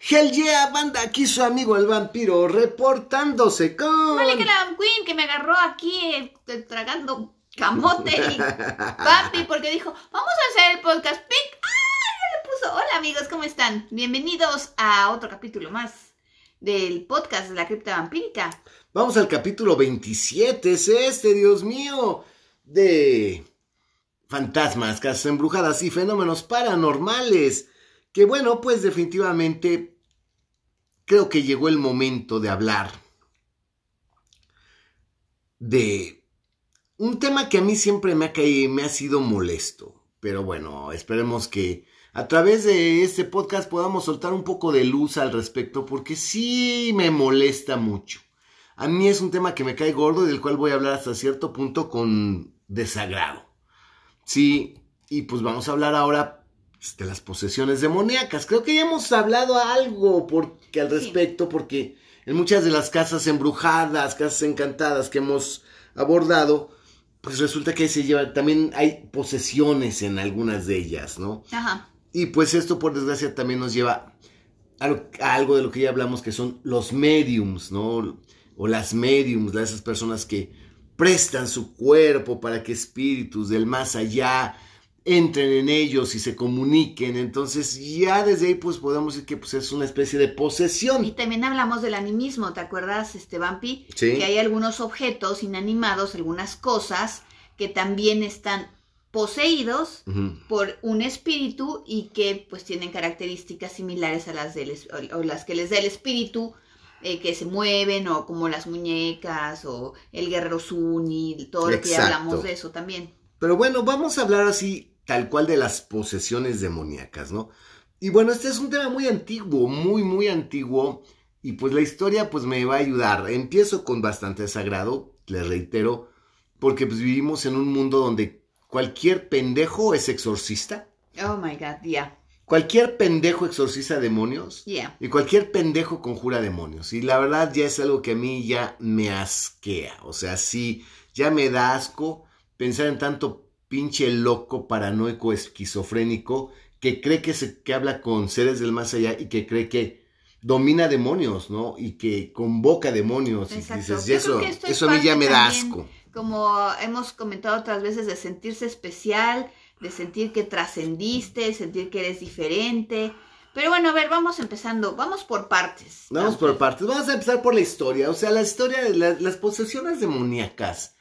Hell yeah, banda, aquí su amigo el vampiro reportándose con... Vale que la Queen que me agarró aquí eh, tragando camote y papi porque dijo, vamos a hacer el podcast pic. ¡Ah! le puso, hola amigos, ¿cómo están? Bienvenidos a otro capítulo más del podcast de la cripta vampírica. Vamos al capítulo 27, es este, Dios mío, de fantasmas, casas embrujadas y fenómenos paranormales. Que bueno, pues definitivamente creo que llegó el momento de hablar de un tema que a mí siempre me ha caído, me ha sido molesto. Pero bueno, esperemos que a través de este podcast podamos soltar un poco de luz al respecto, porque sí me molesta mucho. A mí es un tema que me cae gordo y del cual voy a hablar hasta cierto punto con desagrado. Sí, y pues vamos a hablar ahora de las posesiones demoníacas. Creo que ya hemos hablado algo porque, al respecto, porque en muchas de las casas embrujadas, casas encantadas que hemos abordado, pues resulta que se lleva, también hay posesiones en algunas de ellas, ¿no? Ajá. Y pues esto, por desgracia, también nos lleva a, a algo de lo que ya hablamos, que son los mediums, ¿no? O las mediums, esas personas que prestan su cuerpo para que espíritus del más allá entren en ellos y se comuniquen. Entonces ya desde ahí pues podemos decir que pues, es una especie de posesión. Y también hablamos del animismo, ¿te acuerdas, este Vampi? Sí. Que hay algunos objetos inanimados, algunas cosas que también están poseídos por un espíritu y que pues tienen características similares a las del o, o las que les da el espíritu eh, que se mueven o como las muñecas o el guerrero Zuni, todo lo que hablamos de eso también. Pero bueno, vamos a hablar así tal cual de las posesiones demoníacas, ¿no? Y bueno, este es un tema muy antiguo, muy, muy antiguo. Y pues la historia pues me va a ayudar. Empiezo con bastante desagrado, les reitero, porque pues vivimos en un mundo donde cualquier pendejo es exorcista. Oh my god, yeah, Cualquier pendejo exorcista demonios. yeah. Y cualquier pendejo conjura demonios. Y la verdad ya es algo que a mí ya me asquea. O sea, sí, ya me da asco pensar en tanto pinche loco, paranoico, esquizofrénico, que cree que, se, que habla con seres del más allá y que cree que domina demonios, ¿no? Y que convoca demonios. Y Exacto. dices, y eso, creo que esto es eso a mí ya me da también asco. como hemos comentado otras veces, de sentirse especial, de sentir que trascendiste, sentir que eres diferente. Pero bueno, a ver, vamos empezando, vamos por partes. Vamos por partes. Vamos a empezar por la historia. O sea, la historia de la- las posesiones demoníacas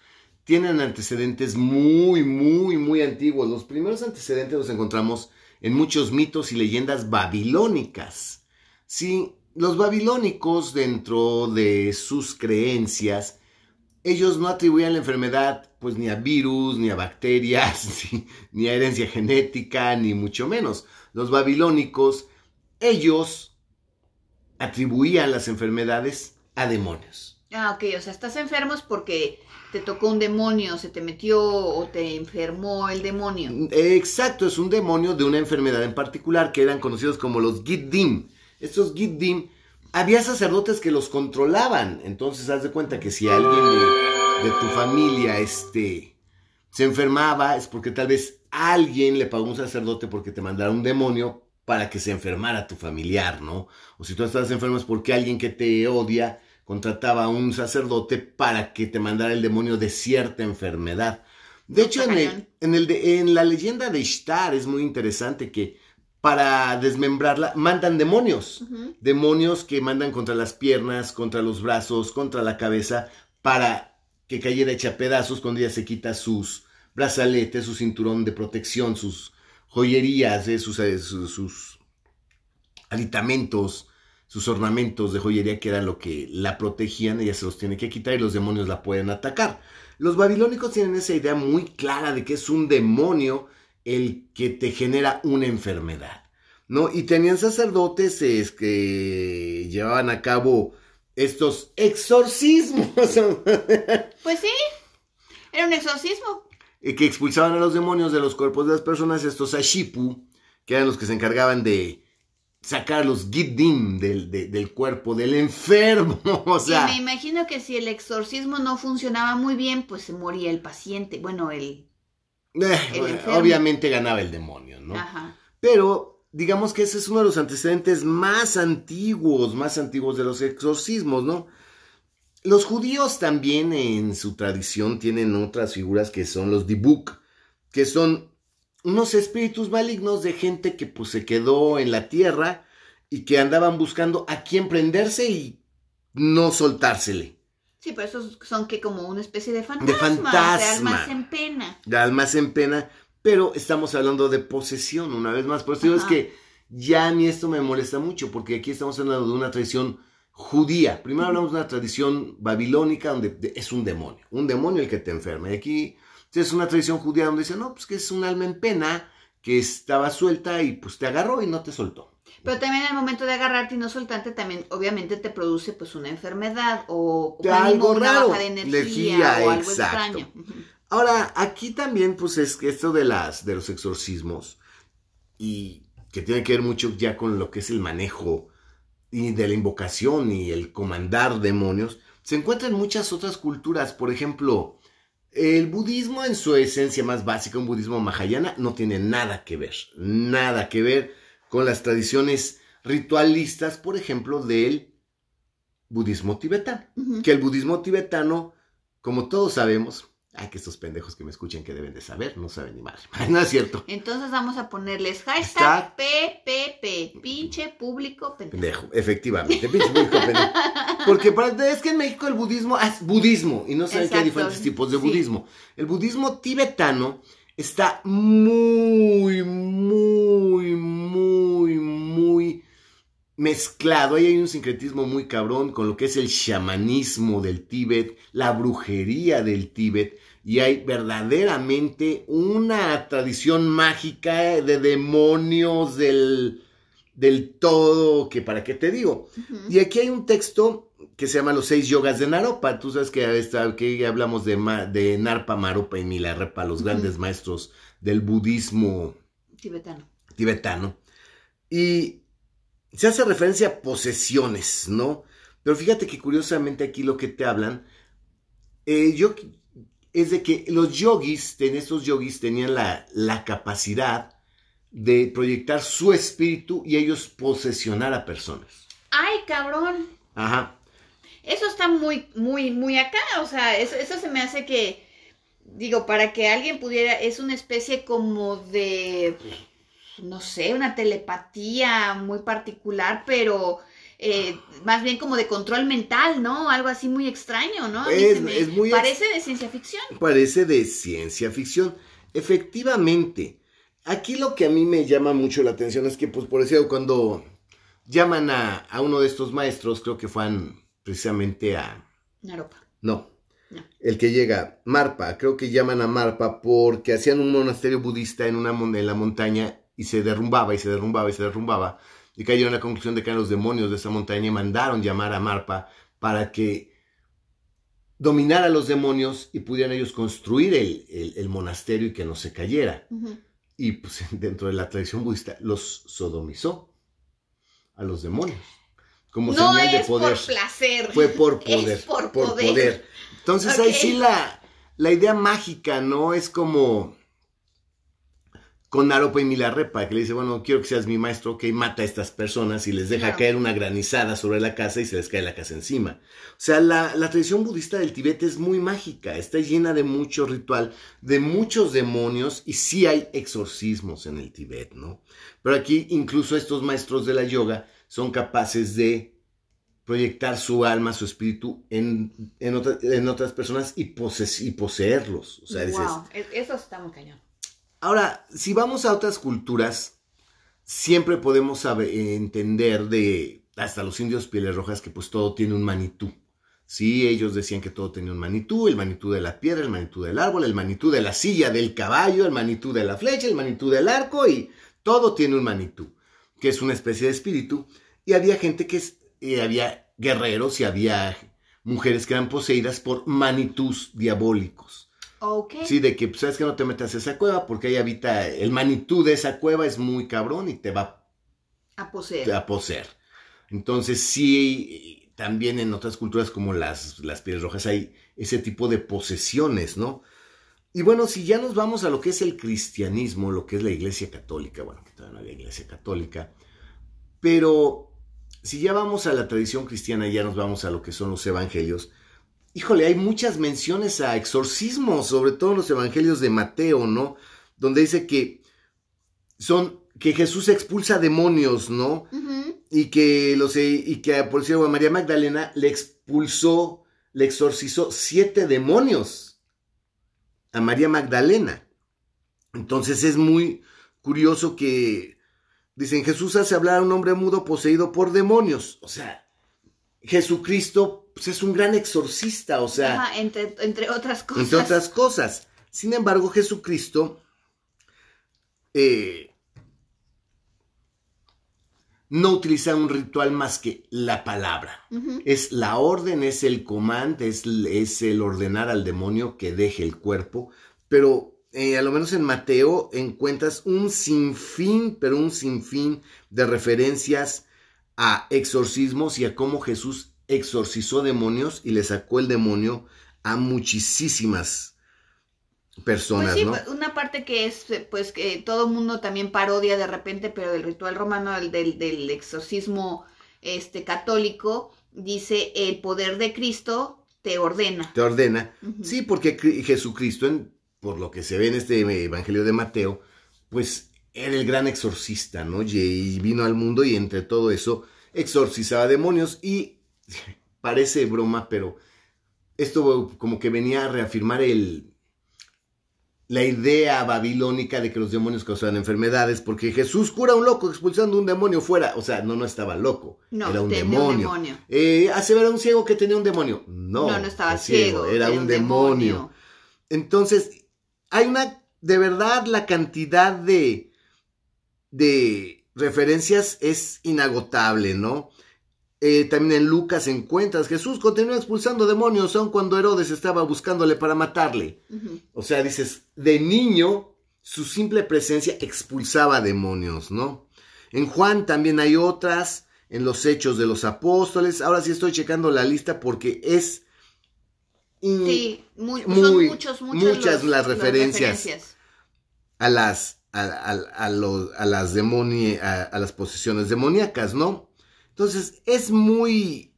tienen antecedentes muy, muy, muy antiguos. Los primeros antecedentes los encontramos en muchos mitos y leyendas babilónicas. Sí, los babilónicos, dentro de sus creencias, ellos no atribuían la enfermedad pues ni a virus, ni a bacterias, ni, ni a herencia genética, ni mucho menos. Los babilónicos, ellos atribuían las enfermedades a demonios. Ah, ok, o sea, estás enfermo porque te tocó un demonio, se te metió o te enfermó el demonio. Exacto, es un demonio de una enfermedad en particular que eran conocidos como los Giddim. Estos Giddim, había sacerdotes que los controlaban. Entonces, haz de cuenta que si alguien de, tu familia este, se enfermaba, es porque tal vez alguien le pagó un sacerdote porque te mandara un demonio para que se enfermara tu familiar, ¿no? O si tú estás enfermo es porque alguien que te odia contrataba a un sacerdote para que te mandara el demonio de cierta enfermedad. De hecho, en, el- en, el de- en la leyenda de Ishtar es muy interesante que para desmembrarla mandan demonios. Demonios que mandan contra las piernas, contra los brazos, contra la cabeza, para que cayera hecha pedazos cuando ella se quita sus brazaletes, su cinturón de protección, sus joyerías, eh, sus, eh, sus, sus aditamentos, sus ornamentos de joyería que eran lo que la protegían, ella se los tiene que quitar y los demonios la pueden atacar. Los babilónicos tienen esa idea muy clara de que es un demonio el que te genera una enfermedad, ¿no? Y tenían sacerdotes es, que llevaban a cabo estos exorcismos Pues sí, era un exorcismo. que expulsaban a los demonios de los cuerpos de las personas, estos ashipu, que eran los que se encargaban de sacar los giddim del, de- del cuerpo del enfermo, o sea... y me imagino que si el exorcismo no funcionaba muy bien, pues se moría el paciente. Bueno, el... Eh, El obviamente ganaba el demonio, ¿no? Ajá. Pero digamos que ese es uno de los antecedentes más antiguos, más antiguos de los exorcismos, ¿no? Los judíos también en su tradición tienen otras figuras que son los dibuk, que son unos espíritus malignos de gente que pues se quedó en la tierra y que andaban buscando a quién prenderse y no soltársele. Sí, pero esos son que como una especie de fantasma. De fantasma. De almas en pena. De almas en pena, pero estamos hablando de posesión una vez más. Por eso es que ya a mí esto me molesta mucho, porque aquí estamos hablando de una tradición judía. Primero hablamos de una tradición babilónica donde de- es un demonio, un demonio el que te enferma. Y aquí es una tradición judía donde dice, no, pues que es un alma en pena que estaba suelta y pues te agarró y no te soltó. Pero también al momento de agarrarte y no soltarte, también obviamente te produce pues una enfermedad o, algo una raro. baja de energía, Energía, o algo exacto. extraño. Ahora, aquí también, pues, es que esto de las, de los exorcismos, y que tiene que ver mucho ya con lo que es el manejo y de la invocación y el comandar demonios, se encuentra en muchas otras culturas. Por ejemplo, el budismo en su esencia más básica, un budismo mahayana, no tiene nada que ver, nada que ver con las tradiciones ritualistas, por ejemplo, del budismo tibetano. Que el budismo tibetano, como todos sabemos, ay, que estos pendejos que me escuchen que deben de saber, no saben ni madre. No es cierto. Entonces vamos a ponerles hashtag Hashtag. PPP, pinche público pendejo. Pendejo, efectivamente. pinche público pendejo. Porque para- es que en México el budismo es budismo y no saben que hay diferentes tipos de sí. budismo. El budismo tibetano está muy, muy, muy, muy mezclado. Ahí hay un sincretismo muy cabrón con lo que es el chamanismo del Tíbet, la brujería del Tíbet. Y hay verdaderamente una tradición mágica de demonios del, del todo, que para qué te digo. Y aquí hay un texto que se llama Los seis yogas de Naropa. Tú sabes que, está, que hablamos de, de Narpa, Maropa y Milarepa, los grandes maestros del budismo Tibetano. tibetano. Y se hace referencia a posesiones, ¿no? Pero fíjate que curiosamente aquí lo que te hablan eh, yo, es de que los yogis, en estos yogis tenían la, la capacidad de proyectar su espíritu y ellos posesionar a personas. Ay, cabrón. Ajá. Eso está muy, muy, muy acá. O sea, eso, eso se me hace que, digo, para que alguien pudiera, es una especie como de, no sé, una telepatía muy particular, pero eh, más bien como de control mental, ¿no? Algo así muy extraño, ¿no? Es- se me- es muy ex- parece de ciencia ficción. Parece de ciencia ficción. Efectivamente, aquí lo que a mí me llama mucho la atención es que, pues, por eso cuando llaman a, a uno de estos maestros, creo que fueron precisamente a... Naropa. No, No. el que llega, Marpa, creo que llaman a Marpa porque hacían un monasterio budista en, una, en la montaña y se derrumbaba y se derrumbaba y se derrumbaba. Y cayeron a la conclusión de que eran los demonios de esa montaña y mandaron llamar a Marpa para que dominara a los demonios y pudieran ellos construir el, el- el monasterio y que no se cayera. Y pues dentro de la tradición budista los sodomizó a los demonios. Como No señal de poder. por placer. Fue por Es poder. por poder. Entonces ahí sí la, la idea mágica, ¿no? Es como con Naropa y Milarepa, que le dice, bueno, quiero que seas mi maestro, ok, mata a estas personas y les deja caer una granizada sobre la casa y se les cae la casa encima. O sea, la, la tradición budista del Tibet es muy mágica, está llena de mucho ritual, de muchos demonios y sí hay exorcismos en el Tibet, ¿no? Pero aquí incluso estos maestros de la yoga son capaces de proyectar su alma, su espíritu en, en, otra- en otras personas y, poses- y poseerlos. O sea, wow, e- eso está muy cañón. Ahora, si vamos a otras culturas, siempre podemos entender de hasta los indios pieles rojas que pues todo tiene un manitú. Sí, ellos decían que todo tenía un manitú, el manitú de la piedra, el manitú del árbol, el manitú de la silla del caballo, el manitú de la flecha, el manitú del arco y todo tiene un manitú, que es una especie de espíritu. Y había gente que eh, había guerreros y había mujeres que eran poseídas por manitús diabólicos. Ok. Sí, de que, pues, sabes que no te metas a esa cueva porque ahí habita el manitú de esa cueva es muy cabrón y te va A poseer. a poseer. Entonces, sí, también en otras culturas como las, las pieles rojas hay ese tipo de posesiones, ¿no? Y bueno, si ya nos vamos a lo que es el cristianismo, lo que es la iglesia católica, bueno, que todavía no había iglesia católica, pero si ya vamos a la tradición cristiana, ya nos vamos a lo que son los evangelios, híjole, hay muchas menciones a exorcismos, sobre todo en los evangelios de Mateo, ¿no? Donde dice que son que Jesús expulsa demonios, ¿no? Y que los y que por decirlo a María Magdalena le expulsó, le exorcizó siete demonios a María Magdalena. Entonces es muy curioso que dicen Jesús hace hablar a un hombre mudo poseído por demonios. O sea, Jesucristo pues, es un gran exorcista, o sea, Ajá, entre, entre otras cosas. entre otras cosas. Sin embargo, Jesucristo eh, no utiliza un ritual más que la palabra. Es la orden, es el comando, es, es el ordenar al demonio que deje el cuerpo. Pero eh, a lo menos en Mateo encuentras un sinfín, pero un sinfín de referencias a exorcismos y a cómo Jesús exorcizó demonios y le sacó el demonio a muchísimas personas, Pues sí, ¿no? pues, una parte que es, eh, pues, que todo el mundo también parodia de repente, pero del ritual romano, el del, del exorcismo este, católico, dice, el poder de Cristo te ordena. Te ordena. Sí, porque Cri- Jesucristo, en- por lo que se ve en este Evangelio de Mateo, pues era el gran exorcista, ¿no? Y- Y vino al mundo y entre todo eso exorcizaba demonios y parece broma, pero esto como que venía a reafirmar el la idea babilónica de que los demonios causaban enfermedades, porque Jesús cura a un loco expulsando un demonio fuera, o sea, no, no estaba loco, No, era un demonio. demonio. Eh, hace ver a un ciego que tenía un demonio. No, No, no, estaba es ciego, era un demonio. Entonces, hay una, de verdad, la cantidad de, de referencias es inagotable, ¿no? Eh, también en Lucas encuentras, Jesús continúa expulsando demonios aun cuando Herodes estaba buscándole para matarle. O sea, dices, de niño, su simple presencia expulsaba demonios, ¿no? En Juan también hay otras, en los hechos de los apóstoles. Ahora sí estoy checando la lista porque es... Sí, muy, Muy- son muchos, muchos muchas los- las referencias. a las a, a- a los- a las demoni- a, a las posesiones demoníacas, ¿no? Entonces es muy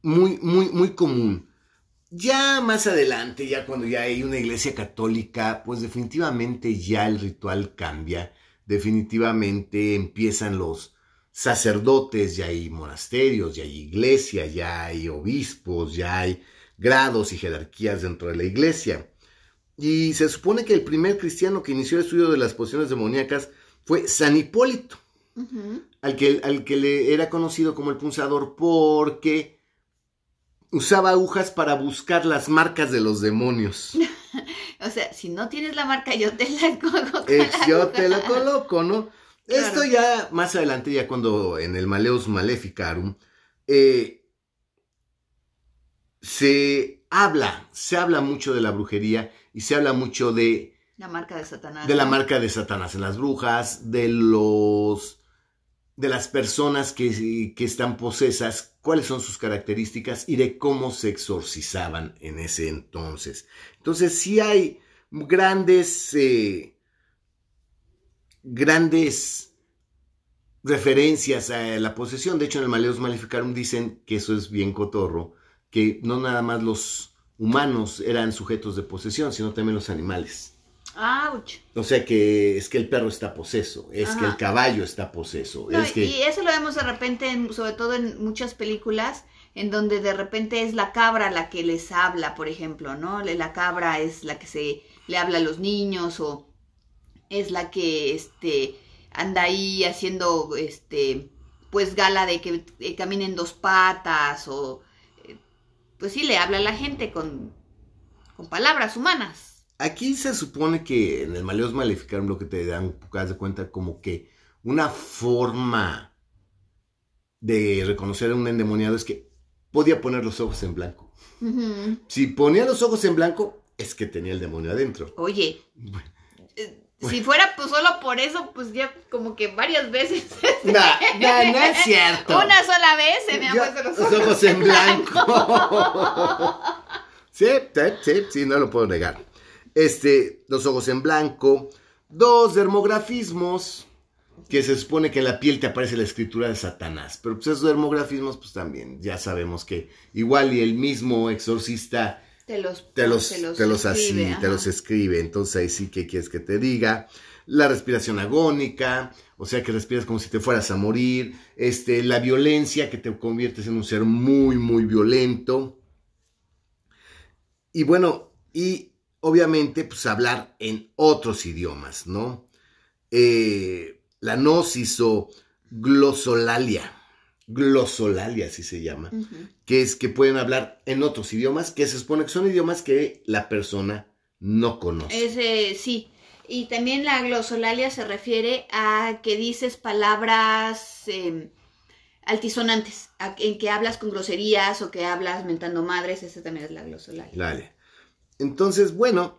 muy muy muy común. Ya más adelante, ya cuando ya hay una iglesia católica, pues definitivamente ya el ritual cambia, definitivamente empiezan los sacerdotes, ya hay monasterios, ya hay iglesia, ya hay obispos, ya hay grados y jerarquías dentro de la iglesia. Y se supone que el primer cristiano que inició el estudio de las pociones demoníacas fue San Hipólito, Al que, al que le era conocido como el punzador porque usaba agujas para buscar las marcas de los demonios. O sea, si no tienes la marca, yo te la coloco. Ex, la yo aguja. te lo coloco, ¿no? Claro. Esto ya más adelante, ya cuando en el Maleus Maleficarum, eh, se habla, se habla mucho de la brujería y se habla mucho de La marca de Satanás. de la marca de Satanás en las brujas, de los de las personas que, que están posesas, cuáles son sus características y de cómo se exorcizaban en ese entonces. Entonces sí hay grandes eh, grandes referencias a la posesión. De hecho, en el Maleus Maleficarum dicen que eso es bien cotorro, que no nada más los humanos eran sujetos de posesión, sino también los animales. O sea que es que el perro está poseso, es que el caballo está poseso, No, es que Y eso lo vemos de repente, en- sobre todo en muchas películas, en donde de repente es la cabra la que les habla, por ejemplo, ¿no? La cabra es la que se le habla a los niños o es la que este anda ahí haciendo este pues gala de que eh, camina en dos patas o eh, pues sí le habla a la gente con con palabras humanas. Aquí se supone que en el Maleus Maleficarum lo que te dan, haz de cuenta, como que una forma de reconocer a un endemoniado es que podía poner los ojos en blanco. Si ponía los ojos en blanco, es que tenía el demonio adentro. Oye, Bueno. eh, si fuera pues solo por eso, pues ya como que varias veces No, no, no es cierto. Una sola vez se me han puesto los los ojos, ojos en blanco. Sí, sí, sí, sí, no lo puedo negar. Este, los ojos en blanco, dos dermografismos, que se supone que en la piel te aparece la escritura de Satanás. Pero pues esos dermografismos, pues también, ya sabemos que igual y el mismo exorcista Te los, te los, te los, así, escribe, te ajá. los escribe. Entonces ahí sí que quieres que te diga. La respiración agónica, o sea que respiras como si te fueras a morir. Este, la violencia, que te conviertes en un ser muy, muy violento. Y bueno, y obviamente, pues hablar en otros idiomas, ¿no? Eh, la gnosis o glosolalia. Glosolalia, así se llama que es que pueden hablar en otros idiomas, que se supone que son idiomas que la persona no conoce. Ese, sí. Y también la glosolalia se refiere a que dices palabras eh, altisonantes, a- en que hablas con groserías o que hablas mentando madres, esa también es la glosolalia. Dale. Entonces, bueno,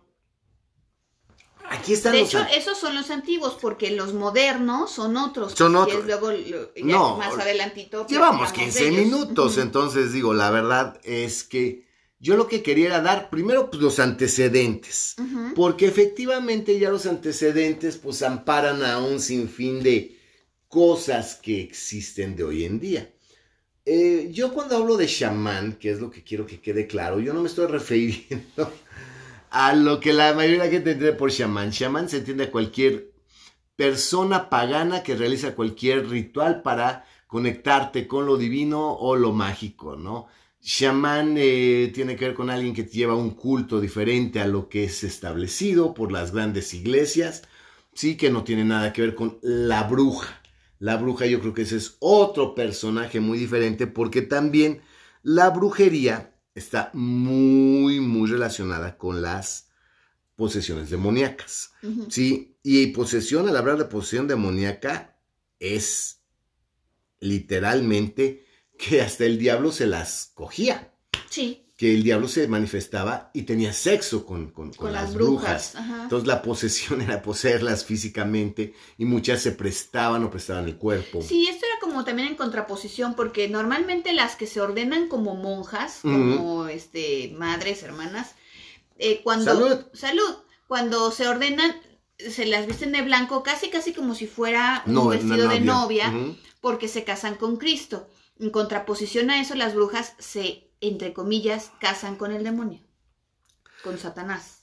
aquí están De los... hecho, esos son los antiguos, porque los modernos son otros. Son otros. es luego, ya No, más adelantito. Llevamos platicamos 15 de ellos. minutos, entonces digo, la verdad es que yo lo que quería era dar primero pues, los antecedentes, porque efectivamente ya los antecedentes pues amparan a un sinfín de cosas que existen de hoy en día. Eh, yo cuando hablo de chamán, que es lo que quiero que quede claro, yo no me estoy refiriendo a lo que la mayoría de la gente entiende por chamán. Chamán se entiende a cualquier persona pagana que realiza cualquier ritual para conectarte con lo divino o lo mágico, ¿no? Chamán eh, tiene que ver con alguien que lleva un culto diferente a lo que es establecido por las grandes iglesias, sí que no tiene nada que ver con la bruja. La bruja yo creo que ese es otro personaje muy diferente porque también la brujería está muy, muy relacionada con las posesiones demoníacas. Sí, y posesión, al hablar de posesión demoníaca, es literalmente que hasta el diablo se las cogía, Sí, que el diablo se manifestaba y tenía sexo con, con- con con las, brujas. Entonces la posesión era poseerlas físicamente y muchas se prestaban o prestaban el cuerpo. Sí, esto era como también en contraposición, porque normalmente las que se ordenan como monjas, como este madres, hermanas, eh, cuando Salud. salud, cuando se ordenan, se las visten de blanco, casi casi como si fuera un No, vestido de novia, porque se casan con Cristo. En contraposición a eso, las brujas se, entre comillas, casan con el demonio, con Satanás.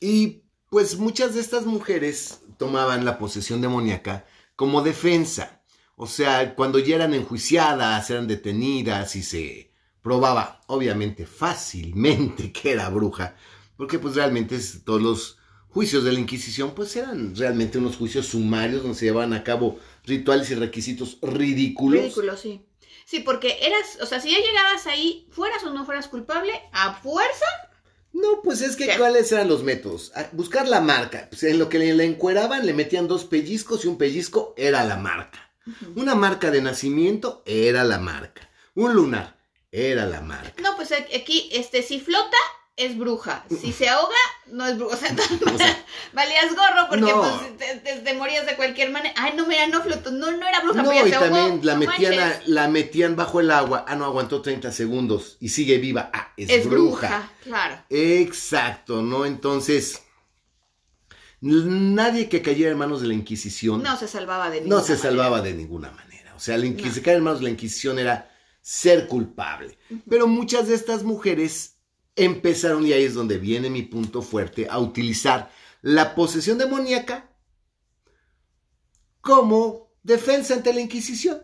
Y pues muchas de estas mujeres tomaban la posesión demoníaca como defensa. O sea, cuando ya eran enjuiciadas, eran detenidas y se probaba, obviamente, fácilmente que era bruja. Porque pues realmente todos los juicios de la Inquisición pues eran realmente unos juicios sumarios donde se llevaban a cabo rituales y requisitos ridículos. Ridículo, sí. Sí, porque eras, o sea, si ya llegabas ahí, fueras o no fueras culpable, a fuerza No, pues es que ¿Qué? ¿cuáles eran los métodos? Buscar la marca. Pues en lo que le, le encueraban le metían dos pellizcos y un pellizco era la marca. Una marca de nacimiento era la marca. Un lunar era la marca. No, pues aquí, este, si flota, es bruja. Si se ahoga, no es bruja. O sea, O sea, valías gorro porque No. pues te, te- te morías de cualquier manera. Ay, no, mira, no flotó. No, no era bruja, no, y se ahogó. también la No metían, a- la metían bajo el agua. Ah, no, aguantó 30 segundos y sigue viva. Ah, es, Es bruja. bruja, claro. Exacto, ¿no? Entonces, nadie que cayera en manos de la Inquisición No se salvaba de no ninguna se manera. salvaba de ninguna manera. O sea, la inqui- No. se caer en manos de la Inquisición era ser culpable. Pero muchas de estas mujeres empezaron, y ahí es donde viene mi punto fuerte, a utilizar la posesión demoníaca como defensa ante la Inquisición.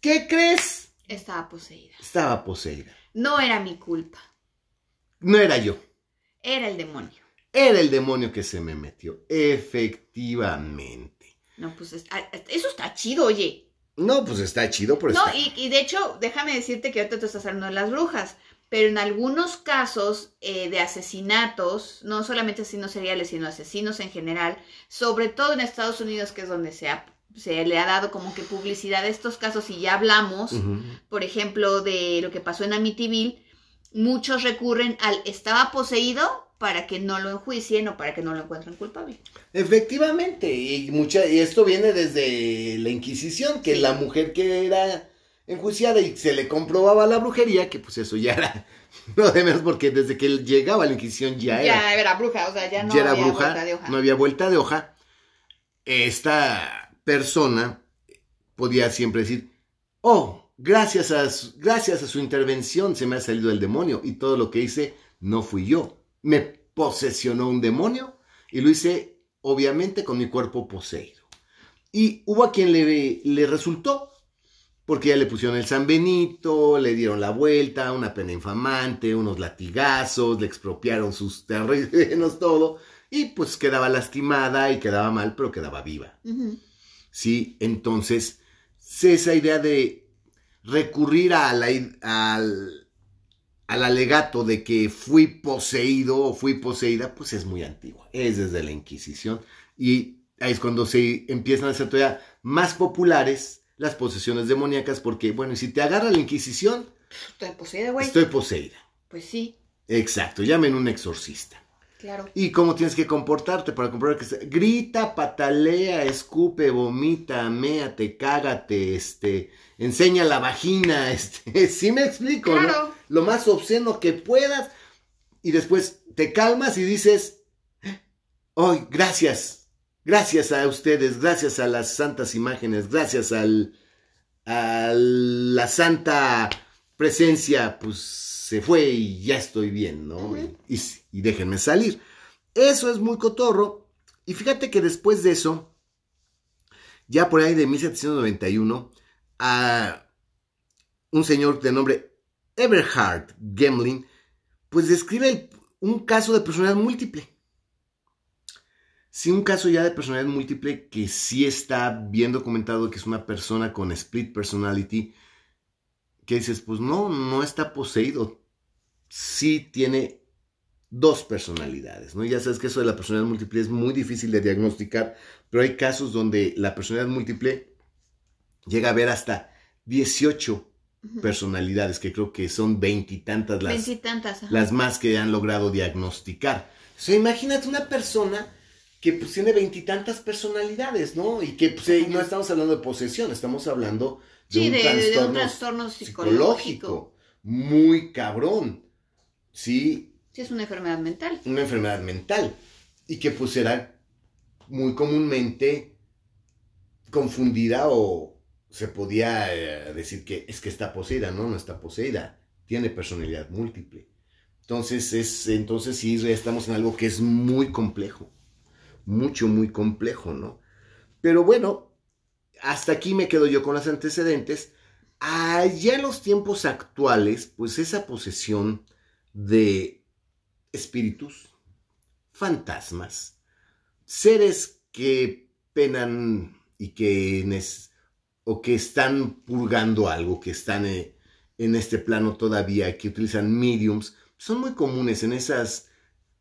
¿Qué crees? Estaba poseída. Estaba poseída. No era mi culpa. No era yo. Era el demonio. Era el demonio que se me metió. Efectivamente. No, pues es- ah, eso está chido, oye. No, pues está chido, pero No, está- y, y de hecho, déjame decirte que ahorita tú estás hablando de las brujas, pero en algunos casos eh, de asesinatos, no solamente asesinos seriales, sino asesinos en general, sobre todo en Estados Unidos, que es donde se, ha- se le ha dado como que publicidad a estos casos, y ya hablamos, por ejemplo, de lo que pasó en Amityville, muchos recurren al estaba poseído para que no lo enjuicien o para que no lo encuentren culpable. Efectivamente, y, mucha, y esto viene desde la Inquisición, que Sí. la mujer que era enjuiciada y se le comprobaba la brujería, que pues eso ya era, no de menos porque desde que él llegaba a la Inquisición ya era, Ya era bruja, o sea, ya no ya era había bruja, vuelta de hoja. no había vuelta de hoja. Esta persona podía siempre decir, oh, gracias a, su, gracias a su intervención se me ha salido el demonio y todo lo que hice no fui yo. Me posesionó un demonio y lo hice obviamente con mi cuerpo poseído. Y hubo a quien le, le resultó, porque ya le pusieron el San Benito, le dieron la vuelta, una pena infamante, unos latigazos, le expropiaron sus terrenos, todo, y pues quedaba lastimada y quedaba mal, pero quedaba viva. ¿sí? Entonces, esa idea de recurrir a la i- al, al alegato de que fui poseído o fui poseída, pues es muy antigua, es desde la Inquisición. Y ahí es cuando se empiezan a ser todavía más populares las posesiones demoníacas, porque, bueno, y si te agarra la Inquisición, Estoy poseída, güey. estoy poseída. Pues sí, Exacto, llamen un exorcista. claro. ¿Y cómo tienes que comportarte para comprobar que grita, patalea, escupe, vomita, méate, cágate, este, enseña la vagina, este, sí me explico, ¿no? Lo más obsceno que puedas y después te calmas y dices, "Ay, gracias, gracias a ustedes, gracias a las santas imágenes, gracias al a la santa presencia, pues se fue y ya estoy bien, ¿no? Y, y déjenme salir. Eso es muy cotorro. Y fíjate que después de eso, ya por ahí de 1791, a un señor de nombre Eberhard Gemlin, pues describe el- un caso de personalidad múltiple. Sí, un caso ya de personalidad múltiple que sí está bien documentado que es una persona con split personality, que dices, pues no, no está poseído. Sí tiene dos personalidades, ¿no? Ya sabes que eso de la personalidad múltiple es muy difícil de diagnosticar, pero hay casos donde la personalidad múltiple llega a ver hasta 18 Ujú. personalidades, que creo que son veintitantas las, las más que han logrado diagnosticar. O sea, imagínate una persona que pues, tiene veintitantas personalidades, ¿no? Y que pues, eh, no estamos hablando de posesión, estamos hablando de Sí, un de, de un trastorno psicológico. psicológico muy cabrón, ¿sí? Sí, es una enfermedad mental. Una enfermedad mental y que pues era muy comúnmente confundida o se podía eh, decir que es que está poseída, no, no está poseída, tiene personalidad múltiple. Entonces, es, entonces sí estamos en algo que es muy complejo, mucho, muy complejo, ¿no? Pero bueno, hasta aquí me quedo yo con los antecedentes. Allá en los tiempos actuales, pues esa posesión de espíritus, fantasmas, seres que penan y que o que están purgando algo, que están eh, en este plano todavía, que utilizan mediums, son muy comunes en esas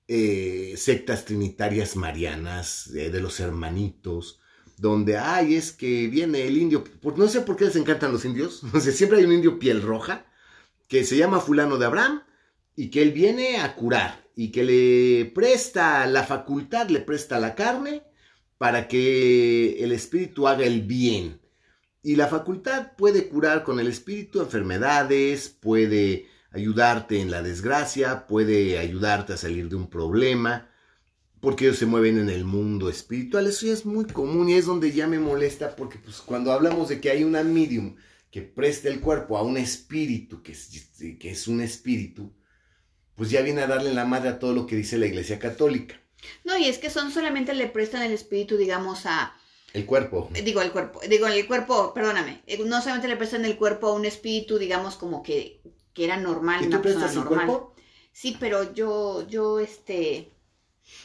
eh, sectas trinitarias marianas eh, de los hermanitos, donde, ay, es que viene el indio, por- no sé por qué les encantan los indios, no siempre hay un indio piel roja que se llama fulano de Abraham y que él viene a curar y que le presta la facultad, le presta la carne para que el espíritu haga el bien. Y la facultad puede curar con el espíritu enfermedades, puede ayudarte en la desgracia, puede ayudarte a salir de un problema, porque ellos se mueven en el mundo espiritual. Eso ya es muy común y es donde ya me molesta, porque pues, cuando hablamos de que hay una medium que presta el cuerpo a un espíritu, que es, que es un espíritu, pues ya viene a darle la madre a todo lo que dice la Iglesia Católica. No, y es que son solamente le prestan el espíritu, digamos, a. El cuerpo. eh, Digo, el cuerpo. Digo, el cuerpo, perdóname. eh, No solamente le prestan el cuerpo a un espíritu, digamos, como que, que era normal, ¿Y una tú persona prestas el normal. cuerpo? Sí, pero yo, yo, este.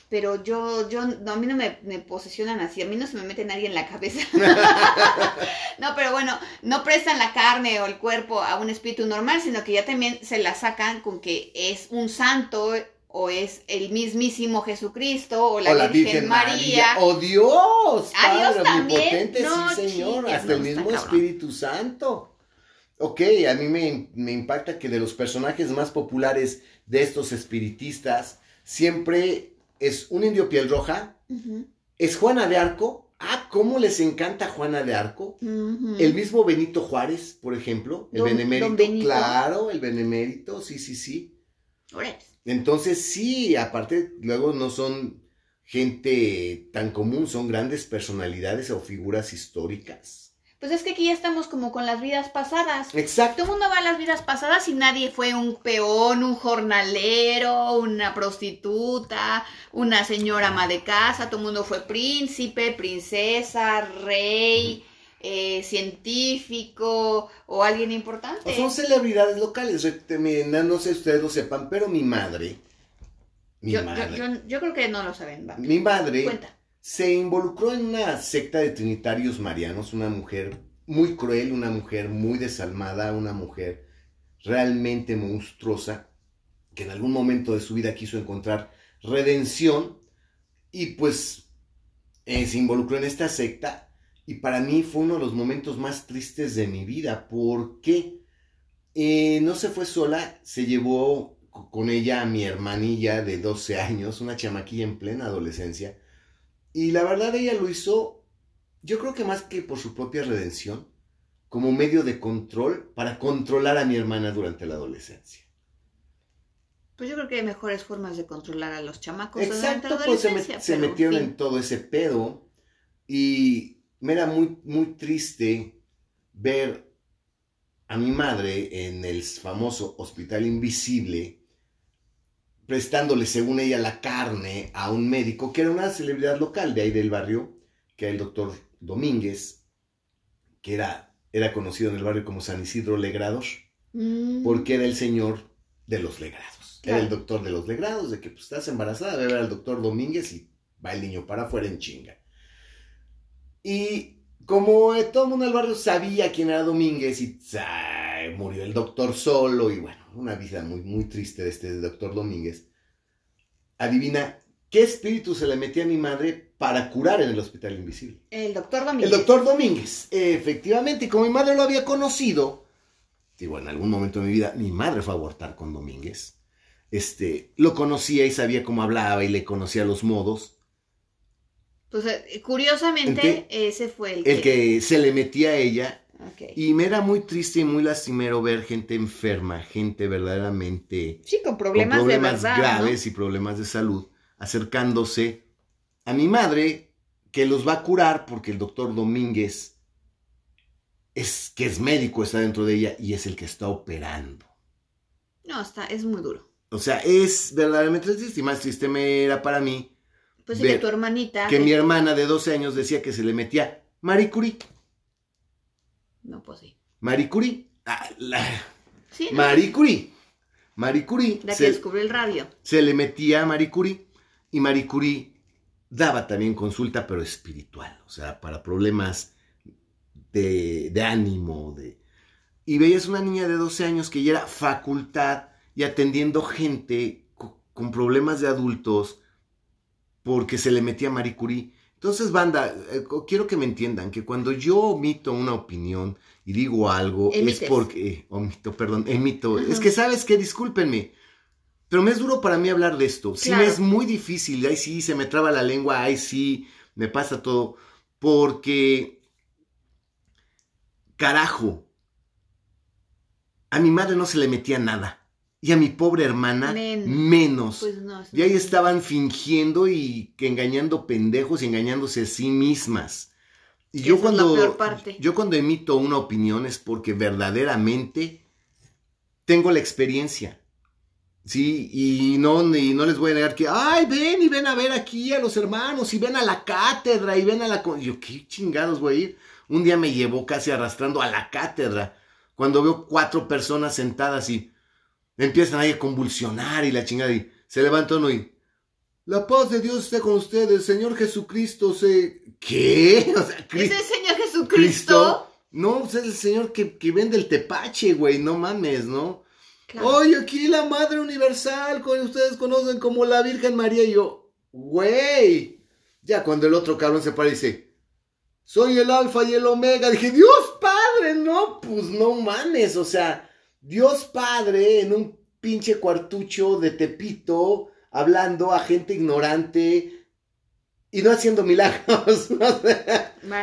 Pero yo, yo, no, a mí no me, me posesionan así, a mí no se me mete nadie en la cabeza. no, pero bueno, no prestan la carne o el cuerpo a un espíritu normal, sino que ya también se la sacan con que es un santo o es el mismísimo Jesucristo o la, o la Virgen, Virgen María. María. ¡Oh Dios! Ah, Dios Padre también. omnipotente, No, sí señor, hasta el no, mismo. Espíritu Santo. Ok, a mí me, me impacta que de los personajes más populares de estos espiritistas, siempre es un indio piel roja, es Juana de Arco Ah, ¿cómo les encanta Juana de Arco? El mismo Benito Juárez, por ejemplo, el Don- benemérito. don Benito. Claro, el benemérito, sí, sí, sí. Entonces, sí, aparte, luego no son gente tan común, son grandes personalidades o figuras históricas. Pues es que aquí ya estamos como con las vidas pasadas. Exacto. Todo el mundo va a las vidas pasadas y nadie fue un peón, un jornalero, una prostituta, una señora ama de casa. Todo el mundo fue príncipe, princesa, rey, eh, científico o alguien importante. O son celebridades locales. No sé si ustedes lo sepan, pero mi madre, mi yo, yo- madre, yo- yo creo que no lo saben. va. mi madre Cuenta. Se involucró en una secta de trinitarios marianos, una mujer muy cruel, una mujer muy desalmada, una mujer realmente monstruosa, que en algún momento de su vida quiso encontrar redención y pues eh, se involucró en esta secta y para mí fue uno de los momentos más tristes de mi vida. Porque eh, no se fue sola, se llevó co- con ella a mi hermanilla de 12 años, una chamaquilla en plena adolescencia, y la verdad ella lo hizo, yo creo que más que por su propia redención, como medio de control para controlar a mi hermana durante la adolescencia. Pues yo creo que hay mejores formas de controlar a los chamacos durante la Exacto, pues se, met- metieron fin. en todo ese pedo y me era muy, muy triste ver a mi madre en el famoso Hospital Invisible prestándole, según ella, la carne a un médico que era una celebridad local de ahí del barrio, que era el doctor Domínguez, que era, era conocido en el barrio como San Isidro Legrados Mm. porque era el señor de los legrados. Era el doctor de los legrados, de que pues, estás embarazada, ve a ver al doctor Domínguez y va el niño para afuera en chinga. Y como eh, todo el mundo del barrio sabía quién era Domínguez y murió el doctor solo y bueno, una vida muy, muy triste de este doctor Domínguez. Adivina, ¿qué espíritu se le metía a mi madre para curar en el hospital invisible? El doctor Domínguez. El doctor Domínguez, efectivamente, y como mi madre lo había conocido, digo, en algún momento de mi vida, mi madre fue a abortar con Domínguez, este, lo conocía y sabía cómo hablaba y le conocía los modos, Pues curiosamente, ese fue el, el que se le metía a ella, Y me era muy triste y muy lastimero ver gente enferma, gente verdaderamente Sí, con problemas, con problemas de verdad. graves y problemas de salud, acercándose a mi madre, que los va a curar porque el doctor Domínguez es que es médico, está dentro de ella y es el que está operando. ¿no? Está, es muy duro. O sea, es verdaderamente triste y más triste me era para mí Pues Ver que tu hermanita. que mi hermana de 12 años decía que se le metía Marie Curie. No, pues sí. Marie Curie. Ah, la- Sí, ¿no? Marie Curie. Marie Curie. La que se- descubrió el radio. se le metía a Marie Curie y Marie Curie daba también consulta, pero espiritual, o sea, para problemas de, de ánimo. De... Y veías una niña de 12 años que ya era facultad y atendiendo gente co- con problemas de adultos porque se le metía a Marie Curie. Entonces, banda, eh, quiero que me entiendan que cuando yo omito una opinión y digo algo Emites. es porque... eh, omito, perdón, emito. Es que, ¿sabes qué? Discúlpenme. Pero me es duro para mí hablar de esto. Sí me es muy difícil. Ay, sí, se me traba la lengua. Ay, sí, me pasa todo. Porque, carajo, a mi madre no se le metía nada. Y a mi pobre hermana, Men- menos. Pues no. Y ahí estaban fingiendo y engañando pendejos y engañándose a sí mismas. Y yo cuando, yo cuando emito una opinión es porque verdaderamente tengo la experiencia. Sí, y no, y no les voy a negar que, ay, ven y ven a ver aquí a los hermanos, y ven a la cátedra, y ven a la... con-". Yo, ¿qué chingados voy a ir? Un día me llevó casi arrastrando a la cátedra, cuando veo cuatro personas sentadas y empiezan ahí a convulsionar y la chingada, y se levanta uno y... La paz de Dios esté con ustedes, Señor Jesucristo se... ¿Qué? O sea, ¿Es el Señor Jesucristo? Cristo. No, pues es el señor que, que vende el tepache, güey, no mames, ¿no? Claro. Oye, aquí la Madre Universal, que ustedes conocen como la Virgen María, y yo, güey. Ya cuando el otro cabrón se para y dice, soy el Alfa y el Omega, dije, Dios Padre, no, pues no mames, o sea, Dios Padre en un pinche cuartucho de Tepito, hablando a gente ignorante, y no haciendo milagros.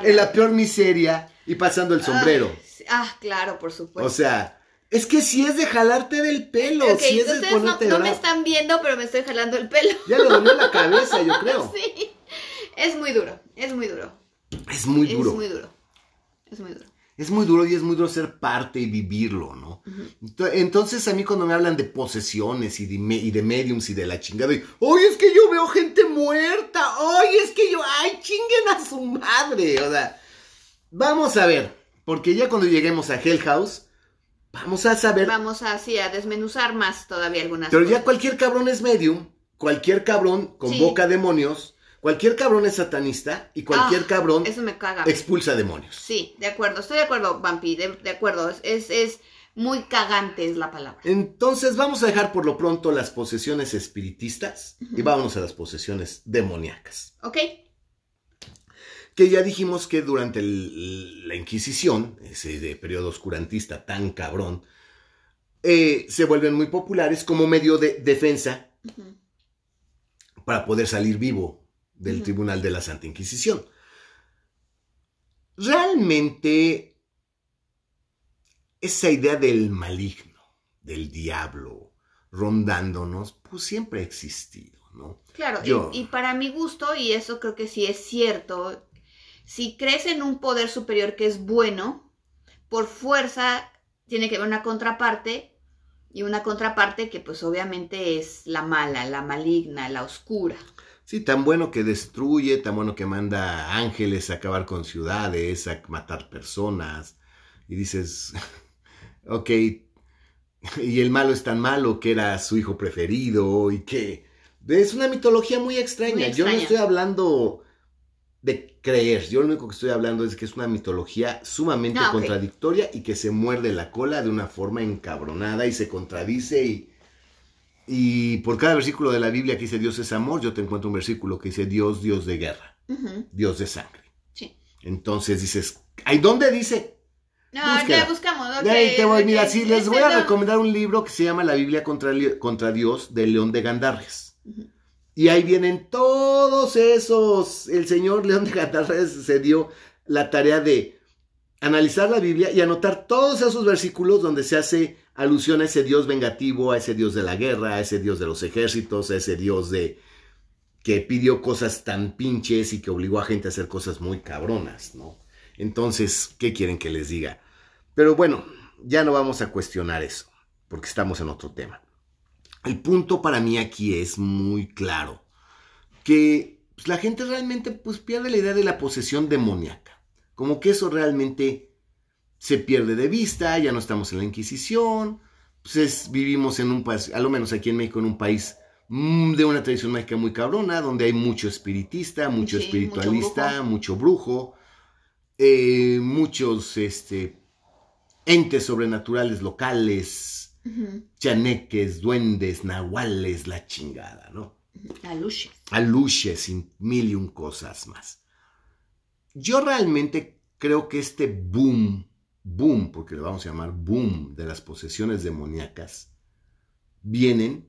En la peor miseria y pasando el sombrero. Ah, claro, por supuesto. O sea, es que si es de jalarte del pelo. si es de ponerte no, no me están viendo, pero me estoy jalando el pelo. Ya lo dolió la cabeza, yo creo. sí. Es muy duro, es muy duro. Es muy duro. Es muy duro. Es muy duro. Es muy duro y es muy duro ser parte y vivirlo, ¿no? Entonces a mí cuando me hablan de posesiones y de, y de mediums y de la chingada, y, ¡ay, es que yo veo gente muerta! ¡Ay, es que yo, ay, chinguen a su madre! O sea, vamos a ver, porque ya cuando lleguemos a Hell House, vamos a saber... Vamos así a desmenuzar más todavía algunas Pero ya cualquier cabrón es medium, cualquier cabrón convoca demonios Cualquier cabrón es satanista y cualquier ah, cabrón eso me caga. expulsa demonios. Sí, de acuerdo, estoy de acuerdo, Vampi, de, acuerdo, es, es muy cagante es la palabra. Entonces vamos a dejar por lo pronto las posesiones espiritistas y vámonos a las posesiones demoníacas. Ok. Que ya dijimos que durante la Inquisición, ese de periodo oscurantista tan cabrón, eh, se vuelven muy populares como medio de defensa para poder salir vivo del Tribunal de la Santa Inquisición. Realmente, esa idea del maligno, del diablo, rondándonos, pues siempre ha existido, ¿no? Claro, y, para mi gusto, y eso creo que sí es cierto, si crees en un poder superior que es bueno, por fuerza tiene que haber una contraparte, y una contraparte que pues obviamente es la mala, la maligna, la oscura. Sí, tan bueno que destruye, tan bueno que manda ángeles a acabar con ciudades, a matar personas. Y dices, ok, y el malo es tan malo que era su hijo preferido y que es una mitología muy extraña. Yo no estoy hablando de creer, yo lo único que estoy hablando es que es una mitología sumamente ah, contradictoria y que se muerde la cola de una forma encabronada y se contradice y y por cada versículo de la Biblia que dice Dios es amor, yo te encuentro un versículo que dice Dios, Dios de guerra, Dios de sangre. Sí. Entonces dices, ¿ahí dónde dice? No, ya buscamos. mira, sí, les voy a recomendar un libro que se llama La Biblia contra, contra Dios de León de Gandarres. Y ahí vienen todos esos. El señor León de Gandarres se dio la tarea de analizar la Biblia y anotar todos esos versículos donde se hace alusión a ese Dios vengativo, a ese Dios de la guerra, a ese Dios de los ejércitos, a ese Dios de que pidió cosas tan pinches y que obligó a gente a hacer cosas muy cabronas, ¿no? Entonces, ¿qué quieren que les diga? Pero bueno, ya no vamos a cuestionar eso, porque estamos en otro tema. El punto para mí aquí es muy claro, que pues, la gente realmente pues, pierde la idea de la posesión demoníaca, como que eso realmente se pierde de vista, ya no estamos en la Inquisición, pues vivimos en un país, a lo menos aquí en México, en un país mm, de una tradición mágica muy cabrona, donde hay mucho espiritista, mucho espiritualista, mucho brujo, eh, muchos este, entes sobrenaturales locales, chaneques, duendes, nahuales, la chingada, ¿no? Aluches. Aluches y mil y un cosas más. Yo realmente creo que este boom boom, porque le vamos a llamar boom, de las posesiones demoníacas, vienen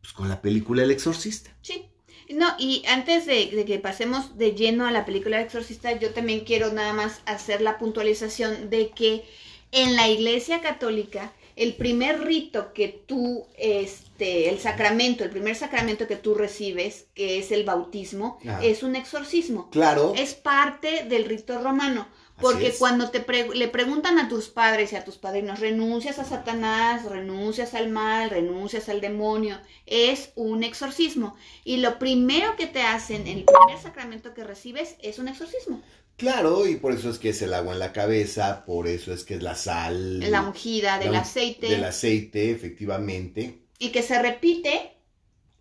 pues, con la película El Exorcista. Sí. No, y antes de, que pasemos de lleno a la película El Exorcista, yo también quiero nada más hacer la puntualización de que en la Iglesia Católica, el primer rito que tú, este, el sacramento, el primer sacramento que tú recibes, que es el bautismo, es un exorcismo. Claro. Es parte del rito romano. Porque cuando te le preguntan a tus padres y a tus padrinos, renuncias a Satanás, renuncias al mal, renuncias al demonio, es un exorcismo. Y lo primero que te hacen, el primer sacramento que recibes, es un exorcismo. Claro, y por eso es que es el agua en la cabeza, por eso es que es la sal. La ungida del aceite. Del aceite, efectivamente. Y que se repite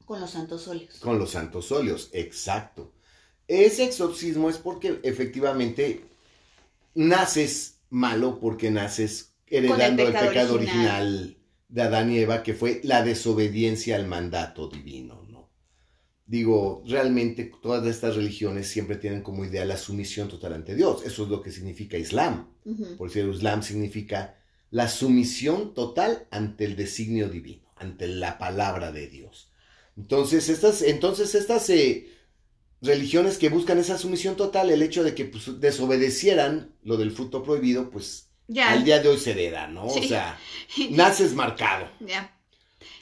con los santos óleos. Con los santos óleos, exacto. Ese exorcismo es porque efectivamente naces malo porque naces heredando el pecado, original. de Adán y Eva, que fue la desobediencia al mandato divino, ¿no? Digo, realmente todas estas religiones siempre tienen como idea la sumisión total ante Dios. Eso es lo que significa Islam. Por decir, Islam significa la sumisión total ante el designio divino, ante la palabra de Dios. Entonces, estas, entonces estas, eh, religiones que buscan esa sumisión total, el hecho de que pues, desobedecieran lo del fruto prohibido, pues Ya. al día de hoy se hereda, ¿no? Sí. O sea, naces marcado. Ya.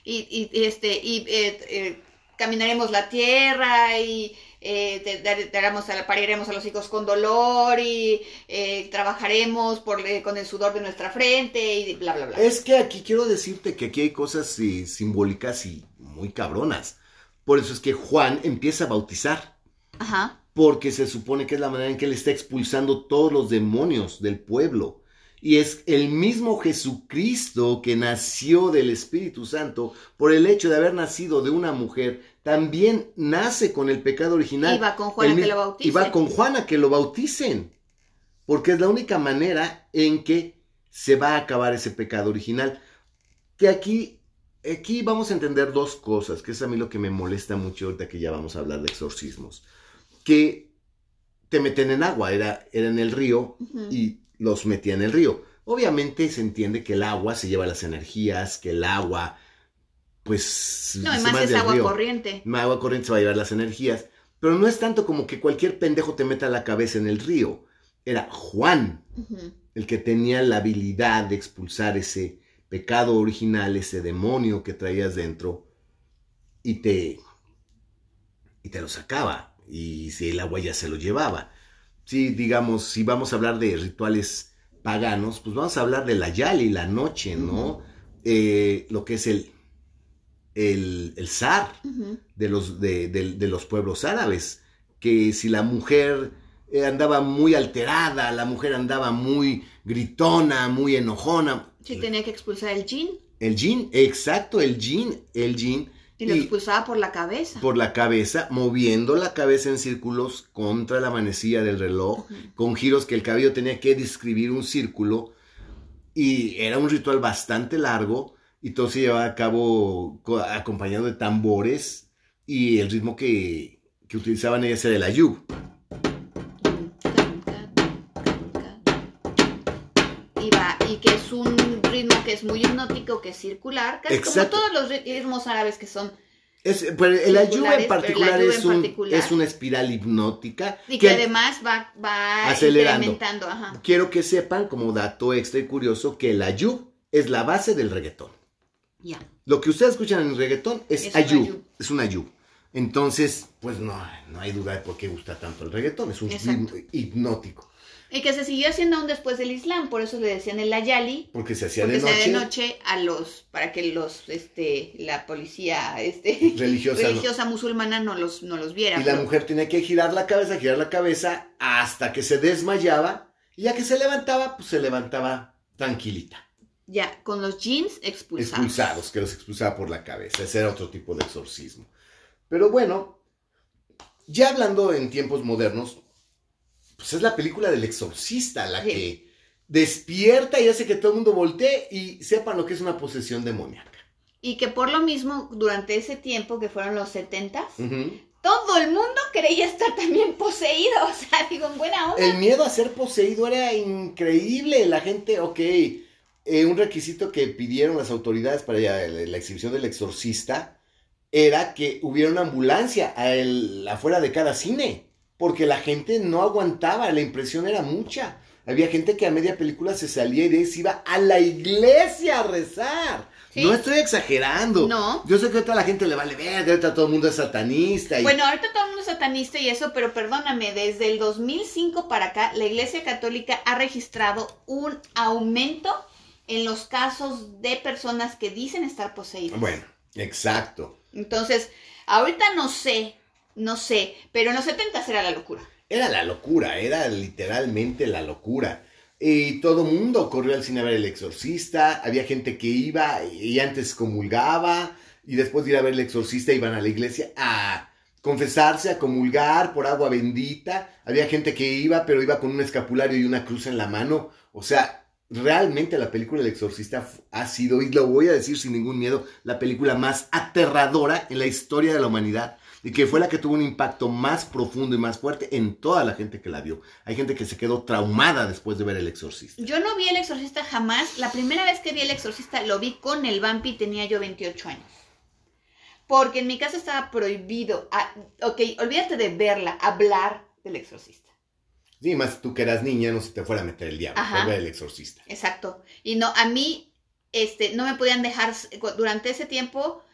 Y, este, y eh, eh, caminaremos la tierra y eh, daremos a la- pariremos a los hijos con dolor y eh, trabajaremos por, eh, con el sudor de nuestra frente y bla, bla, bla. Es que aquí quiero decirte que aquí hay cosas eh, simbólicas y muy cabronas. Por eso es que Juan empieza a bautizar. Ajá. porque se supone que es la manera en que él está expulsando todos los demonios del pueblo. Y es el mismo Jesucristo que nació del Espíritu Santo, por el hecho de haber nacido de una mujer, también nace con el pecado original. Y va con Juan a El que lo bautice. Y va con Juan a que lo bauticen. Porque es la única manera en que se va a acabar ese pecado original. Que aquí, aquí vamos a entender dos cosas, que es a mí lo que me molesta mucho ahorita que ya vamos a hablar de exorcismos. Que te meten en agua, era, era en el río Ujú. y los metía en el río. Obviamente se entiende que el agua se lleva las energías, que el agua, pues... No, y se más va es agua río. corriente. Agua corriente se va a llevar las energías. Pero no es tanto como que cualquier pendejo te meta la cabeza en el río. Era Juan el que tenía la habilidad de expulsar ese pecado original, ese demonio que traías dentro y te y te lo sacaba y si el agua ya se lo llevaba. Si digamos, si vamos a hablar de rituales paganos, pues vamos a hablar de la yali, la noche, ¿no? Eh, lo que es el el, el zar de los, de, de- de los pueblos árabes, que si la mujer eh, andaba muy alterada, la mujer andaba muy gritona, muy enojona. Sí, tenía que expulsar el jin El jin, exacto, el jin, el jin, y lo y expulsaba por la cabeza. por la cabeza, moviendo la cabeza en círculos contra la manecilla del reloj, con giros que el cabello tenía que describir un círculo, y era un ritual bastante largo, y todo se llevaba a cabo co- acompañado de tambores, y el ritmo que, que utilizaban ellas era el ayub. Y va, y que es un ritmo que es muy hipnótico, que es circular, casi Exacto. como todos los ritmos árabes que son, Es, pero el Circulares, en particular, es, en un- particular. es una espiral hipnótica. y que además va, va Acelerando. ajá. Quiero que sepan, como dato extra y curioso, que el ayub es la base del reggaetón. Ya. Lo que ustedes escuchan en el reggaetón es, Es ayub. es un ayub. Entonces, pues no, no hay duda de por qué gusta tanto el reggaetón, es un Exacto. ritmo hipnótico, Y que se siguió haciendo aún después del Islam, por eso le decían el ayali, porque se hacía porque de noche, de noche a los, para que los, este, la policía, este, religiosa. ¿no? religiosa musulmana no los, no los viera. Y la mujer tenía que girar la cabeza, girar la cabeza hasta que se desmayaba, y ya que se levantaba, pues se levantaba tranquilita. Ya, con los jeans expulsados. expulsados, que los expulsaba por la cabeza. Ese era otro tipo de exorcismo. Pero bueno, ya hablando en tiempos modernos, pues es la película del exorcista la Sí. que despierta y hace que todo el mundo voltee y sepan lo que es una posesión demoníaca. Y que por lo mismo, durante ese tiempo, que fueron los setentas, Ujú. todo el mundo creía estar también poseído. O sea, digo, en buena onda. El miedo a ser poseído era increíble. La gente, ok, eh, un requisito que pidieron las autoridades para la, la exhibición del exorcista era que hubiera una ambulancia a el- afuera de cada cine, porque la gente no aguantaba, la impresión era mucha. Había gente que a media película se salía y de ahí se iba a la iglesia a rezar. Sí. No estoy exagerando. No. Yo sé que ahorita a la gente le vale ver, ahorita todo el mundo es satanista. Y... Bueno, ahorita todo el mundo es satanista y eso, pero perdóname, desde el 2005 para acá, la Iglesia Católica ha registrado un aumento en los casos de personas que dicen estar poseídas. Bueno, exacto. Entonces, ahorita no sé, no sé, pero en los 70 era la locura. Era la locura, era literalmente la locura. Y todo mundo corrió al cine a ver El Exorcista, había gente que iba y antes comulgaba, y después de ir a ver El Exorcista iban a la iglesia a confesarse, a comulgar por agua bendita. Había gente que iba, pero iba con un escapulario y una cruz en la mano. O sea, realmente la película El Exorcista ha sido, y lo voy a decir sin ningún miedo, la película más aterradora en la historia de la humanidad y que fue la que tuvo un impacto más profundo y más fuerte en toda la gente que la vio. Hay gente que se quedó traumada después de ver El Exorcista. Yo no vi El Exorcista jamás. La primera vez que vi El Exorcista lo vi con el Vampi, tenía yo 28 años. Porque en mi casa estaba prohibido, ah, ok, olvídate de verla, hablar del exorcista. Sí, más tú que eras niña, no se te fuera a meter el diablo, Ajá. por ver el exorcista. Exacto. Y no, a mí, este, no me podían dejar, durante ese tiempo,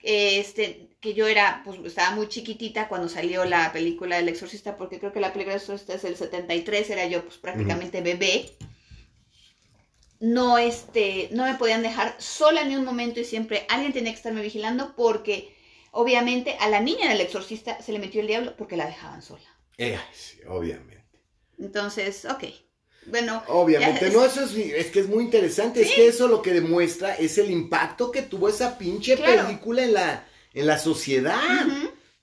este, que yo era, pues estaba muy chiquitita cuando salió la película del exorcista, porque creo que la película del exorcista es el 73, era yo pues prácticamente bebé. No, este, no me podían dejar sola ni un momento y siempre alguien tenía que estarme vigilando porque obviamente a la niña del exorcista se le metió el diablo porque la dejaban sola. Eh, sí, obviamente. Entonces, ok. Bueno, Obviamente, no, eso es, es que es muy interesante, es que eso lo que demuestra es el impacto que tuvo esa pinche Claro. película en la, en la sociedad.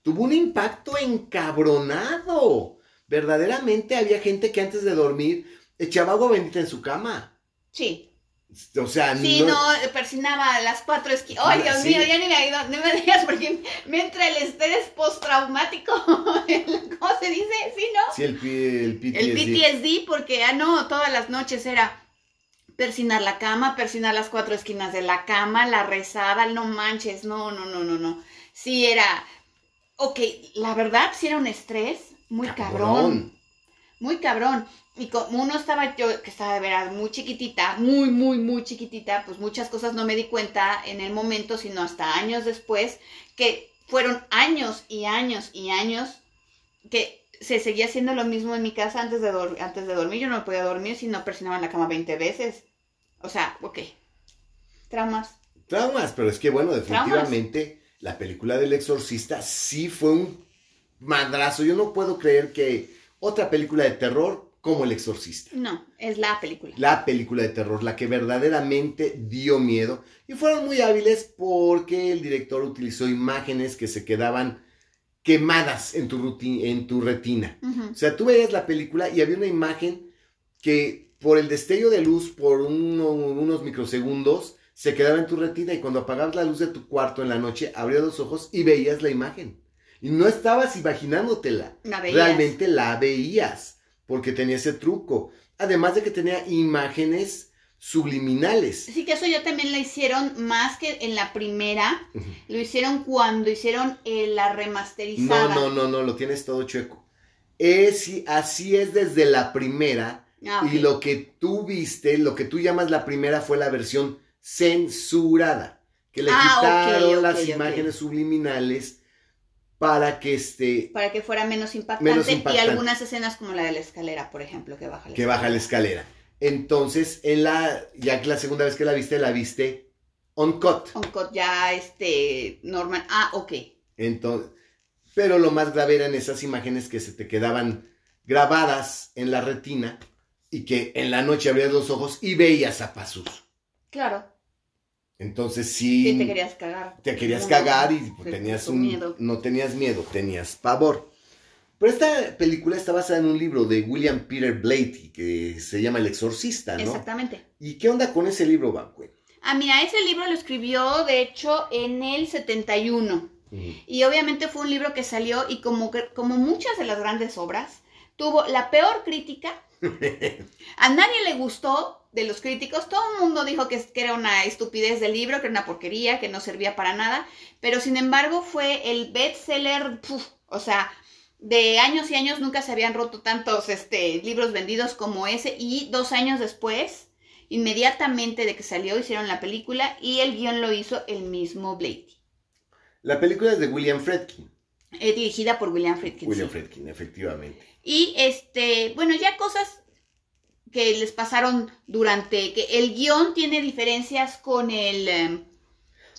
Tuvo un impacto encabronado. Verdaderamente había gente que antes de dormir echaba agua bendita en su cama. sí. O sea, Sí, no, no, persinaba las cuatro esquinas. ¡Ay, Dios Sí. mío! Ya ni me, no me digas porque me entra el estrés postraumático. El- ¿Cómo se dice? El, el PTSD. El PTSD, porque, ah, no, todas las noches era persinar la cama, persinar las cuatro esquinas de la cama, la rezada, no manches, no, no, no, no, no. Sí era, ok, la verdad, sí era un estrés muy cabrón. Muy cabrón. Y como uno estaba yo, que estaba de veras muy chiquitita, muy, muy, muy chiquitita, pues muchas cosas no me di cuenta en el momento, sino hasta años después, que fueron años y años y años que se seguía haciendo lo mismo en mi casa antes de, antes de dormir. Yo no podía dormir si no presionaba en la cama 20 veces. O sea, ok. Traumas. Traumas, pero es que bueno, definitivamente la película del exorcista sí fue un madrazo. Yo no puedo creer que otra película de terror como el exorcista. No, es la película. La película de terror, la que verdaderamente dio miedo. Y fueron muy hábiles porque el director utilizó imágenes que se quedaban quemadas en tu, ruti- en tu retina. O sea, tú veías la película y había una imagen que por el destello de luz, por uno- unos microsegundos, se quedaba en tu retina y cuando apagabas la luz de tu cuarto en la noche, abrías los ojos y veías la imagen. Y no estabas imaginándotela, La veías. realmente la veías, porque tenía ese truco. Además de que tenía imágenes subliminales. Sí, que eso ya también lo hicieron más que en la primera. Lo hicieron cuando hicieron eh, la remasterizada. No, no, no, no, lo tienes todo chueco. Es, así es desde la primera. Ah. Y lo que tú viste, lo que tú llamas la primera fue la versión censurada, que le Ah, quitaron las imágenes subliminales para que este Para que fuera menos impactante, Menos y algunas escenas como la de la escalera, por ejemplo, que baja la que baja la escalera. Entonces, en la ya que la segunda vez que la viste, la viste on cut. Un cut ya este normal. Ah, ok. Entonces, pero lo más grave eran esas imágenes que se te quedaban grabadas en la retina y que en la noche abrías los ojos y veías a Pazuzu. Claro. Entonces sí, Sí, te querías cagar. te querías No, cagar y pues, tenías un miedo. no tenías miedo, tenías pavor. Pero esta película está basada en un libro de William Peter Blatty que se llama El Exorcista, ¿no? Exactamente. ¿Y qué onda con ese libro, Banque? Ah, mira, ese libro lo escribió, de hecho, en el 71. Y obviamente fue un libro que salió y como, que- como muchas de las grandes obras, tuvo la peor crítica. A nadie le gustó de los críticos. Todo el mundo dijo que, que era una estupidez del libro, que era una porquería, que no servía para nada. Pero sin embargo fue el bestseller, o sea, de años y años nunca se habían roto tantos este, libros vendidos como ese. Y dos años después, inmediatamente de que salió, hicieron la película y el guion lo hizo el mismo Blake. La película es de William Friedkin. Eh, dirigida por William Friedkin. William sí. Friedkin, efectivamente. Y este, bueno, ya cosas que les pasaron durante, que el guion tiene diferencias con el, em,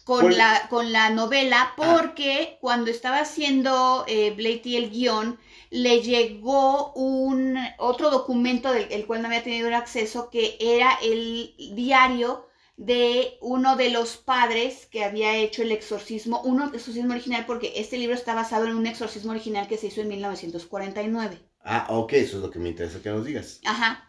con Por- la, con la novela, porque cuando estaba haciendo eh, Blatty el guion, le llegó un otro documento del el cual no había tenido acceso, que era el diario de uno de los padres que había hecho el exorcismo, un exorcismo original, porque este libro está basado en un exorcismo original que se hizo en 1949. Ah, ok, eso es lo que me interesa que nos digas. Ajá.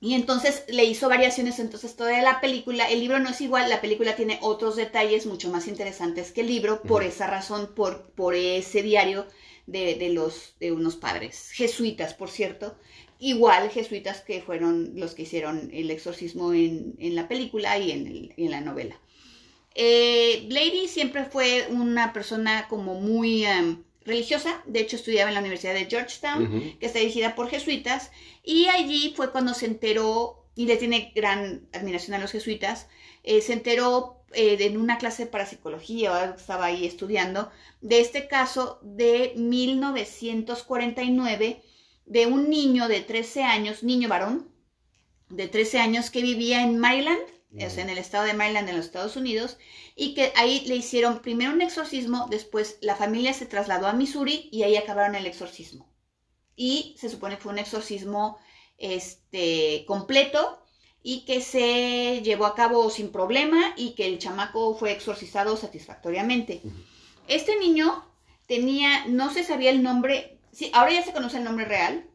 Y entonces le hizo variaciones, entonces toda la película, el libro no es igual, la película tiene otros detalles mucho más interesantes que el libro, por esa razón, por, por ese diario de, de los, de unos padres jesuitas, por cierto, igual jesuitas que fueron los que hicieron el exorcismo en, en la película y en, el- en la novela. Eh, Lady siempre fue una persona como muy em, religiosa, de hecho estudiaba en la Universidad de Georgetown, que está dirigida por jesuitas, y allí fue cuando se enteró, y le tiene gran admiración a los jesuitas, eh, se enteró eh, de- en una clase para psicología, o algo que estaba ahí estudiando, de este caso de 1949, de un niño de 13 años, niño varón, de 13 años que vivía en Maryland, o sea, en el estado de Maryland, en los Estados Unidos, y que ahí le hicieron primero un exorcismo, después la familia se trasladó a Missouri y ahí acabaron el exorcismo. Y se supone que fue un exorcismo este, completo y que se llevó a cabo sin problema y que el chamaco fue exorcizado satisfactoriamente. Este niño tenía, no se sabía el nombre, sí, ahora ya se conoce el nombre real,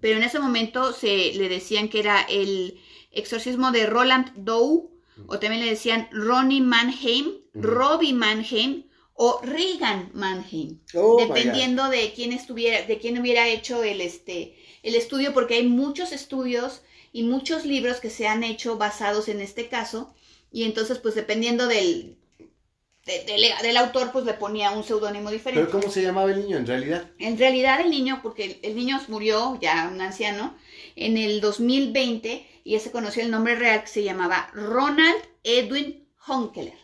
pero en ese momento se le decían que era el exorcismo de Roland Doe, o también le decían Ronnie Mannheim, Ujú. Robbie Mannheim o Regan Mannheim, Oh, dependiendo de quién estuviera, de quién hubiera hecho el este el estudio, porque hay muchos estudios y muchos libros que se han hecho basados en este caso, y entonces pues dependiendo del de- del- del autor pues le ponía un seudónimo diferente. Pero ¿cómo se llamaba el niño en realidad? En realidad el niño, porque el, el niño murió, ya un anciano, en el 2020 y ya se conoció el nombre real que se llamaba Ronald Edwin Honkeler.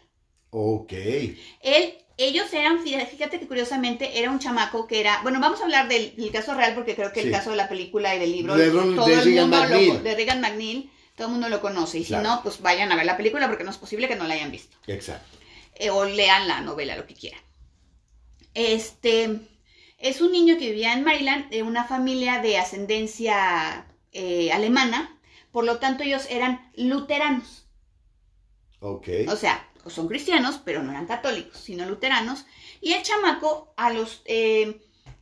Ok. Él, ellos eran, fíjate, que curiosamente era un chamaco que era, bueno, vamos a hablar del, del caso real porque creo que Sí. el caso de la película y del libro, De todo de el Regan mundo lo- McNeil. de Regan McNeil, todo el mundo lo conoce y Claro. si no, pues vayan a ver la película porque no es posible que no la hayan visto Exacto. eh, o lean la novela, lo que quieran. Este es un niño que vivía en Maryland de una familia de ascendencia eh, alemana, por lo tanto ellos eran luteranos, Ok. o sea, son cristianos, pero no eran católicos, sino luteranos. Y el chamaco, a los eh,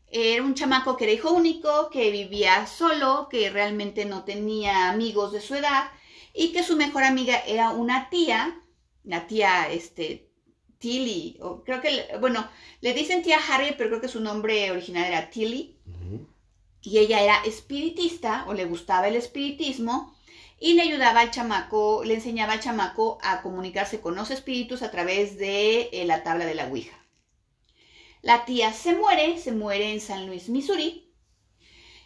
era un chamaco que era hijo único, que vivía solo, que realmente no tenía amigos de su edad y que su mejor amiga era una tía, la tía este Tilly, o creo que, bueno, le dicen tía Harriet, pero creo que su nombre original era Tilly, y ella era espiritista, o le gustaba el espiritismo, y le ayudaba al chamaco, le enseñaba al chamaco a comunicarse con los espíritus a través de eh, la tabla de la Ouija. La tía se muere, se muere en San Luis, Missouri,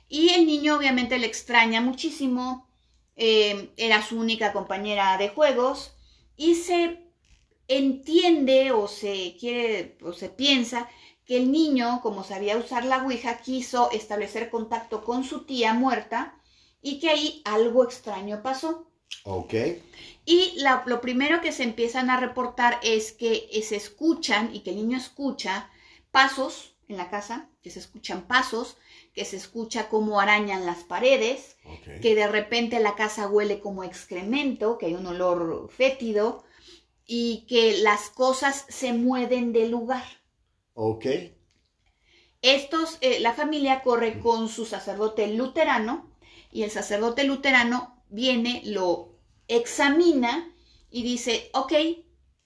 y el niño obviamente le extraña muchísimo, eh, era su única compañera de juegos, y se entiende o se quiere o se piensa que el niño, como sabía usar la Ouija, quiso establecer contacto con su tía muerta y que ahí algo extraño pasó. Ok. Y la- lo primero que se empiezan a reportar es que se escuchan y que el niño escucha pasos en la casa, que se escuchan pasos, que se escucha cómo arañan las paredes, que de repente la casa huele como excremento, que hay un olor fétido y que las cosas se mueven del lugar. Ok. Estos, eh, la familia corre con su sacerdote luterano y el sacerdote luterano viene, lo examina y dice, ok,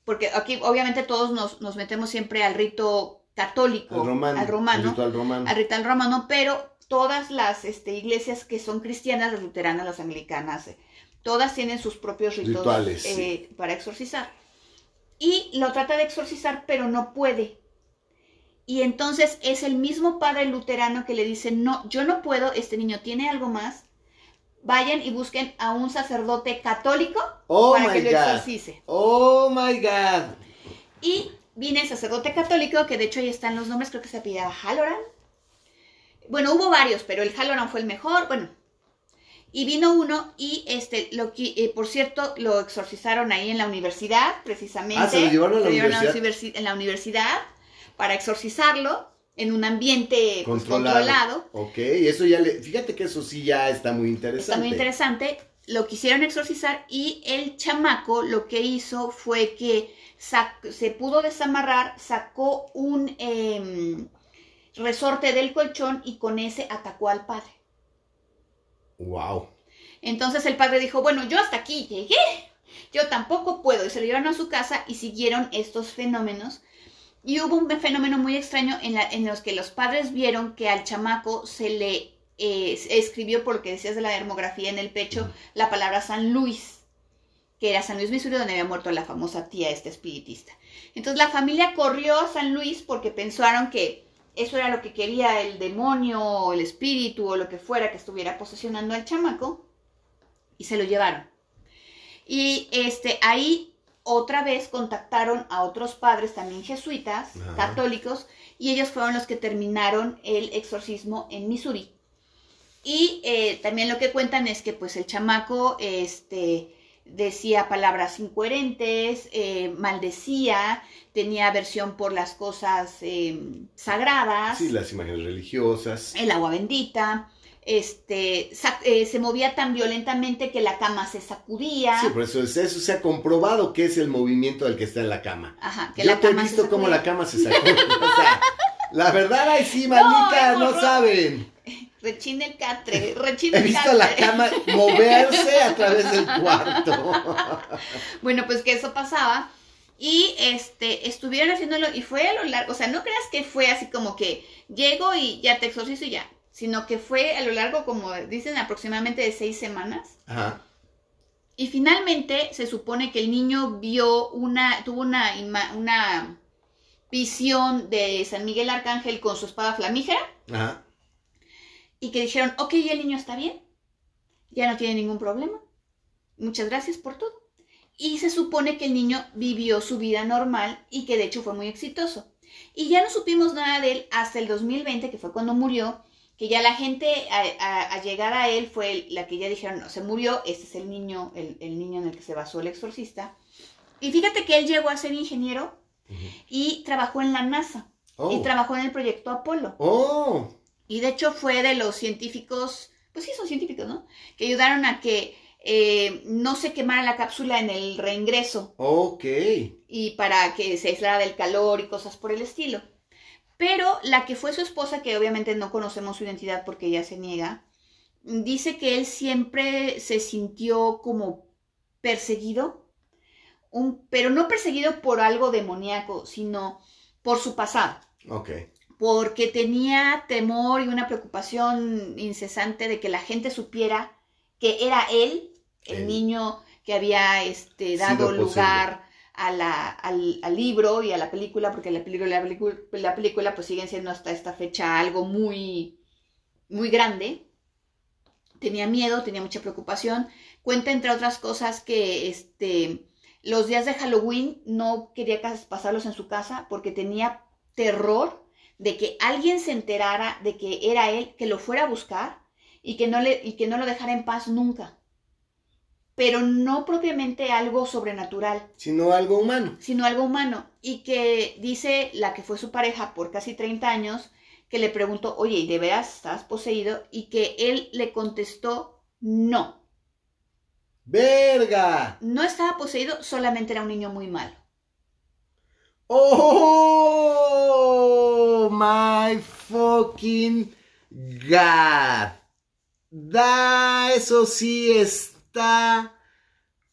porque aquí obviamente todos nos, nos metemos siempre al rito católico, Al romano. al romano, ritual romano. al ritual romano, pero todas las este, iglesias que son cristianas, las luteranas, las anglicanas, eh, todas tienen sus propios ritos Rituales, eh, sí. para exorcizar. Y lo trata de exorcizar, pero no puede. Y entonces es el mismo padre luterano que le dice, no, yo no puedo, este niño tiene algo más. Vayan y busquen a un sacerdote católico Oh para que lo exorcice. Oh my God. Y viene el sacerdote católico, que de hecho ahí están los nombres, creo que se apellidaba Halloran. Bueno, hubo varios, pero el Halloran fue el mejor. Bueno, y vino uno y este, lo que, eh, por cierto, lo exorcizaron ahí en la universidad, precisamente. Ah, ¿se lo llevaron a la universidad? universi- en la universidad para exorcizarlo en un ambiente pues, controlado. Ok, eso ya le. Fíjate que eso sí ya está muy interesante. Está muy interesante. Lo quisieron exorcizar y el chamaco lo que hizo fue que se pudo desamarrar, sacó un em, resorte del colchón y con ese atacó al padre. Wow. Entonces el padre dijo, bueno, yo hasta aquí llegué, yo tampoco puedo. Y se lo llevaron a su casa y siguieron estos fenómenos. Y hubo un fenómeno muy extraño en, la- los que los padres vieron que al chamaco se le eh, escribió, por lo que decías de la dermografía en el pecho, la palabra San Luis. que era San Luis, Missouri, donde había muerto la famosa tía, esta espiritista. Entonces la familia corrió a San Luis porque pensaron que eso era lo que quería el demonio o el espíritu o lo que fuera que estuviera posesionando al chamaco y se lo llevaron. Y este, ahí otra vez contactaron a otros padres también jesuitas, católicos, y ellos fueron los que terminaron el exorcismo en Missouri. Y eh, también lo que cuentan es que pues el chamaco este, decía palabras incoherentes, eh, maldecía, tenía aversión por las cosas eh, sagradas. Sí, las imágenes religiosas. El agua bendita. Este, eh, se movía tan violentamente que la cama se sacudía. Sí, por eso, eso se ha comprobado que es el movimiento del que está en la cama. Ajá, que Yo la te he cama visto cómo la cama se sacude. o sea, la verdad, ay sí, manita, No, saben. Rechina el catre, rechina He el visto la cama moverse a través del cuarto. Bueno, pues que eso pasaba. Y este, estuvieron haciéndolo y fue a lo largo, o sea, no creas que fue así como que llego y ya te exorcizo y ya, sino que fue a lo largo, como dicen, aproximadamente de seis semanas. Ajá. Y finalmente se supone que el niño vio una, tuvo una, una visión de San Miguel Arcángel con su espada flamígera Ajá. y que dijeron, ok, ya el niño está bien, ya no tiene ningún problema, muchas gracias por todo. Y se supone que el niño vivió su vida normal y que de hecho fue muy exitoso. Y ya no supimos nada de él hasta el 2020, que fue cuando murió, que ya la gente a, a- a llegar a él fue la que ya dijeron, no, se murió, este es el niño, el, el niño en el que se basó el exorcista. Y fíjate que él llegó a ser ingeniero y trabajó en la NASA Oh. y trabajó en el proyecto Apolo. Oh. Y de hecho fue de los científicos, pues sí son científicos, ¿no? Que ayudaron a que eh, no se quemara la cápsula en el reingreso Ok. y para que se aislara del calor y cosas por el estilo. Pero la que fue su esposa, que obviamente no conocemos su identidad porque ella se niega, dice que él siempre se sintió como perseguido, un, pero no perseguido por algo demoníaco, sino por su pasado Ok. porque tenía temor y una preocupación incesante de que la gente supiera que era él, el Él. niño que había este, dado lugar a la- al, al libro y a la película, porque la película, la la película pues siguen siendo hasta esta fecha algo muy, muy grande. Tenía miedo, tenía mucha preocupación. Cuenta, entre otras cosas, que este, los días de Halloween no quería pasarlos en su casa porque tenía terror de que alguien se enterara de que era él, que lo fuera a buscar y que no, le, y que no lo dejara en paz nunca. Pero no propiamente algo sobrenatural, Sino algo humano. sino algo humano. Y que dice la que fue su pareja por casi 30 años, que le preguntó, oye, ¿y de veras estás poseído? Y que él le contestó, no, ¡Verga! no estaba poseído, solamente era un niño muy malo. ¡Oh! My fucking God. Da, eso sí está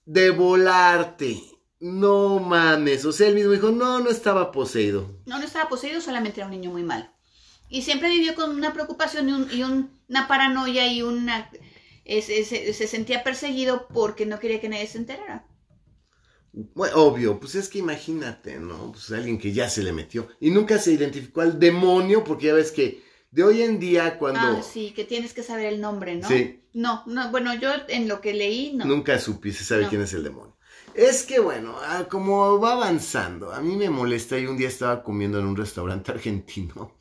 de volarte. No mames. O sea, él mismo dijo, no, no estaba poseído. No, no estaba poseído, solamente era un niño muy malo. Y siempre vivió con una preocupación y, un- y un- una paranoia y una... es- es- se sentía perseguido porque no quería que nadie se enterara. Bueno, obvio, pues es que imagínate, ¿no? Pues alguien que ya se le metió. Y nunca se identificó al demonio, porque ya ves que de hoy en día cuando Ah, sí, que tienes que saber el nombre, ¿no? Sí. No, no, bueno, yo en lo que leí, no. nunca supe, se sabe No. quién es el demonio. Es que bueno, ah, como va avanzando, a mí me molesta y un día estaba comiendo en un restaurante argentino.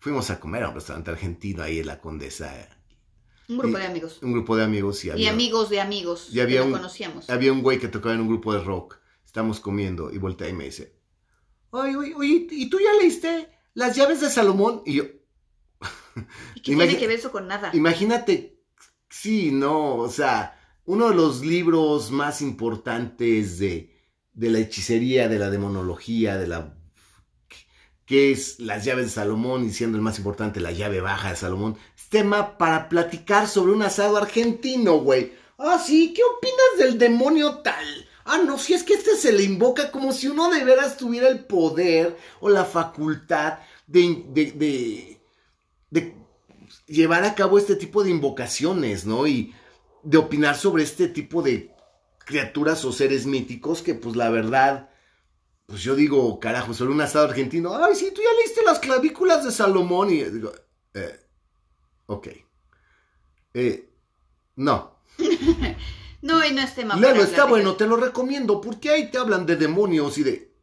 Fuimos a comer a un restaurante argentino ahí en la Condesa, Un grupo y- de amigos. un grupo de amigos y Y había, amigos de amigos y había que un- no conocíamos. había un güey que tocaba en un grupo de rock. Estamos comiendo y voltea y me dice, oye, oye, oye, ¿y tú ya leíste las llaves de Salomón? Y yo, ¿Y qué tiene que ver eso con nada? Imagínate, sí, no, o sea, uno de los libros más importantes de, de la hechicería, de la demonología, de la que es las llaves de Salomón y siendo el más importante la llave baja de Salomón, es tema para platicar sobre un asado argentino, güey. Ah, sí, ¿qué opinas del demonio tal? Ah, no, si es que este se le invoca como si uno de veras tuviera el poder o la facultad de, de, de, de llevar a cabo este tipo de invocaciones, ¿no? Y de opinar sobre este tipo de criaturas o seres míticos que pues la verdad, pues yo digo, carajo, sobre un asado argentino, ay, sí, tú ya leíste las clavículas de Salomón y digo, eh, ok. Eh, no. no, y no es tema. Luego está bueno, te lo recomiendo, porque ahí te hablan de demonios y de...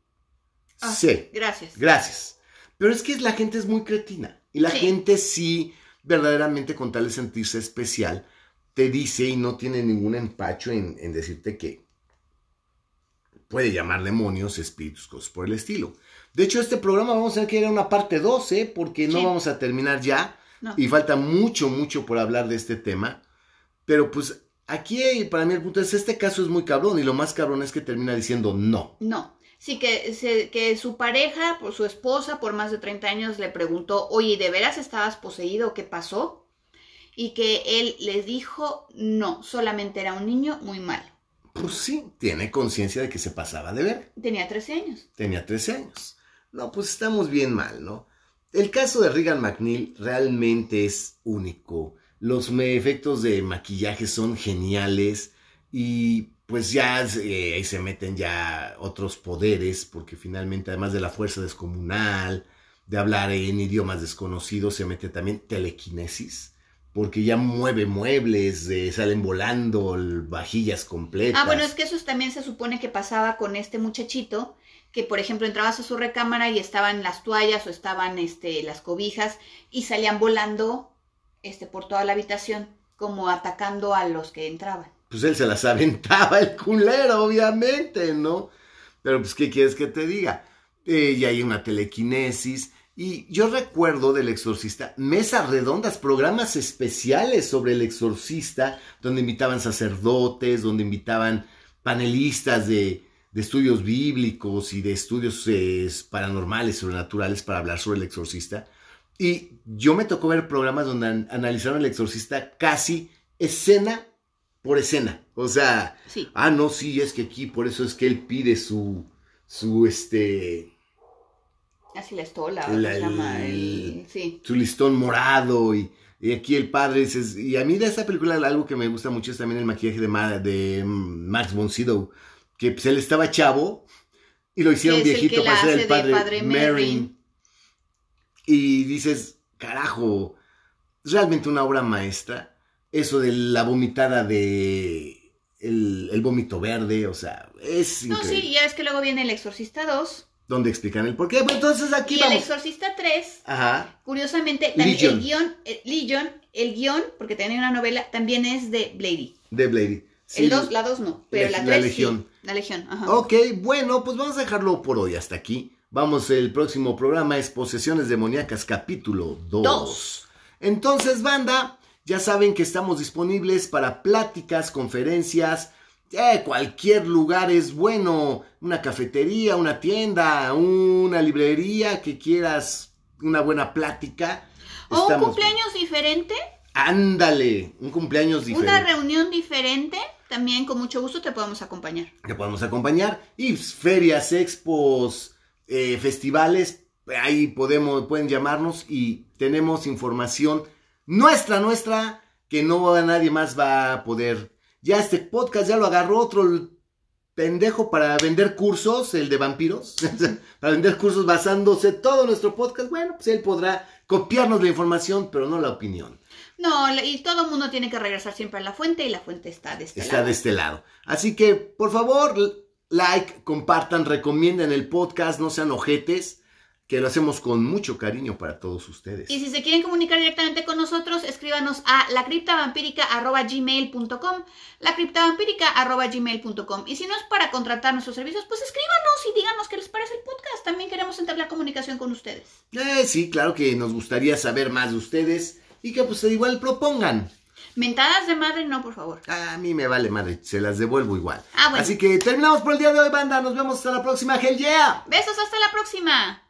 Ah, sí. Gracias. Gracias. Pero es que la gente es muy cretina. Y la gente sí, verdaderamente con tal de sentirse especial, te dice y no tiene ningún empacho en, decirte que puede llamar demonios, espíritus, cosas por el estilo. De hecho, este programa vamos a ver que era una parte 12, ¿eh? porque no vamos a terminar ya. Y falta mucho, mucho por hablar de este tema. Pero pues aquí para mí el punto es, este caso es muy cabrón y lo más cabrón es que termina diciendo no. No. Sí, que, que su pareja, por su esposa, por más de 30 años, le preguntó, oye, ¿de veras estabas poseído? ¿Qué pasó? y que él les dijo no, solamente era un niño muy malo. Pues sí, tiene conciencia de que se pasaba de ver. Tenía 13 años. Tenía 13 años. No, pues estamos bien mal, ¿no? El caso de Regan McNeil realmente es único. Los efectos de maquillaje son geniales y pues ya eh, ahí se meten ya otros poderes porque finalmente además de la fuerza descomunal, de hablar en idiomas desconocidos, se mete también telequinesis porque ya mueve muebles, salen volando, vajillas completas. Ah, bueno, es que eso también se supone que pasaba con este muchachito, que por ejemplo entrabas a su recámara y estaban las toallas o estaban este, las cobijas y salían volando este, por toda la habitación, como atacando a los que entraban. Pues él se las aventaba el culero, obviamente, ¿no? Pero pues, ¿qué quieres que te diga? Eh, y hay una telequinesis y yo recuerdo del exorcista, mesas redondas, programas especiales sobre el exorcista, donde invitaban sacerdotes, donde invitaban panelistas de, estudios bíblicos y de estudios eh, paranormales, sobrenaturales, para hablar sobre el exorcista. Y yo me tocó ver programas donde analizaron el exorcista casi escena por escena. O sea, ah, no, sí, es que aquí, por eso es que él pide su, su, este, Así la estola, la, llama, Su listón morado y, aquí el padre dice, y a mí de esta película algo que me gusta mucho es también el maquillaje de, de Max von Sydow, que pues él estaba chavo y lo hicieron viejito para ser el padre, padre Y dices, carajo, es realmente una obra maestra. Eso de la vomitada de el, el vómito verde, o sea, es No, sí, ya es que luego viene El Exorcista 2 donde explican el por qué. entonces aquí y el Exorcista 3, Ajá. curiosamente, también el guion, el, Legion, el guion, porque tiene una novela, también es de Blady. De Blady. el 2, la 2 no, pero la 3 La Legión. la Legión, ajá. Ok, bueno, pues vamos a dejarlo por hoy hasta aquí. Vamos, el próximo programa es Posesiones Demoníacas, capítulo 2. Entonces, banda, ya saben que estamos disponibles para pláticas, conferencias, eh, cualquier lugar es bueno, una cafetería, una tienda, una librería que quieras una buena plática. ¿O un cumpleaños diferente? Ándale, un cumpleaños diferente. Una reunión diferente, también con mucho gusto te podemos acompañar. Te podemos acompañar. Y ferias, expos, eh, festivales, ahí podemos, pueden llamarnos y tenemos información nuestra, nuestra, que no nadie más va a poder ya este podcast ya lo agarró otro pendejo para vender cursos, el de vampiros, para vender cursos basándose todo nuestro podcast. Bueno, pues él podrá copiarnos la información, pero no la opinión. No, y todo el mundo tiene que regresar siempre a la fuente y la fuente está de este lado. Está de este lado. Así que, por favor, like, compartan, recomienden el podcast, no sean ojetes que lo hacemos con mucho cariño para todos ustedes. Y si se quieren comunicar directamente con nosotros, escríbanos a lacriptavampírica.gmail.com lacriptavampírica.gmail.com Y si no es para contratar nuestros servicios, pues escríbanos y díganos qué les parece el podcast. También queremos la comunicación con ustedes. Eh, sí, claro que nos gustaría saber más de ustedes y que pues igual propongan. Mentadas de madre, no, por favor. A mí me vale madre, se las devuelvo igual. Ah, bueno. Así que terminamos por el día de hoy, banda. Nos vemos hasta la próxima. Hell yeah. Besos, hasta la próxima.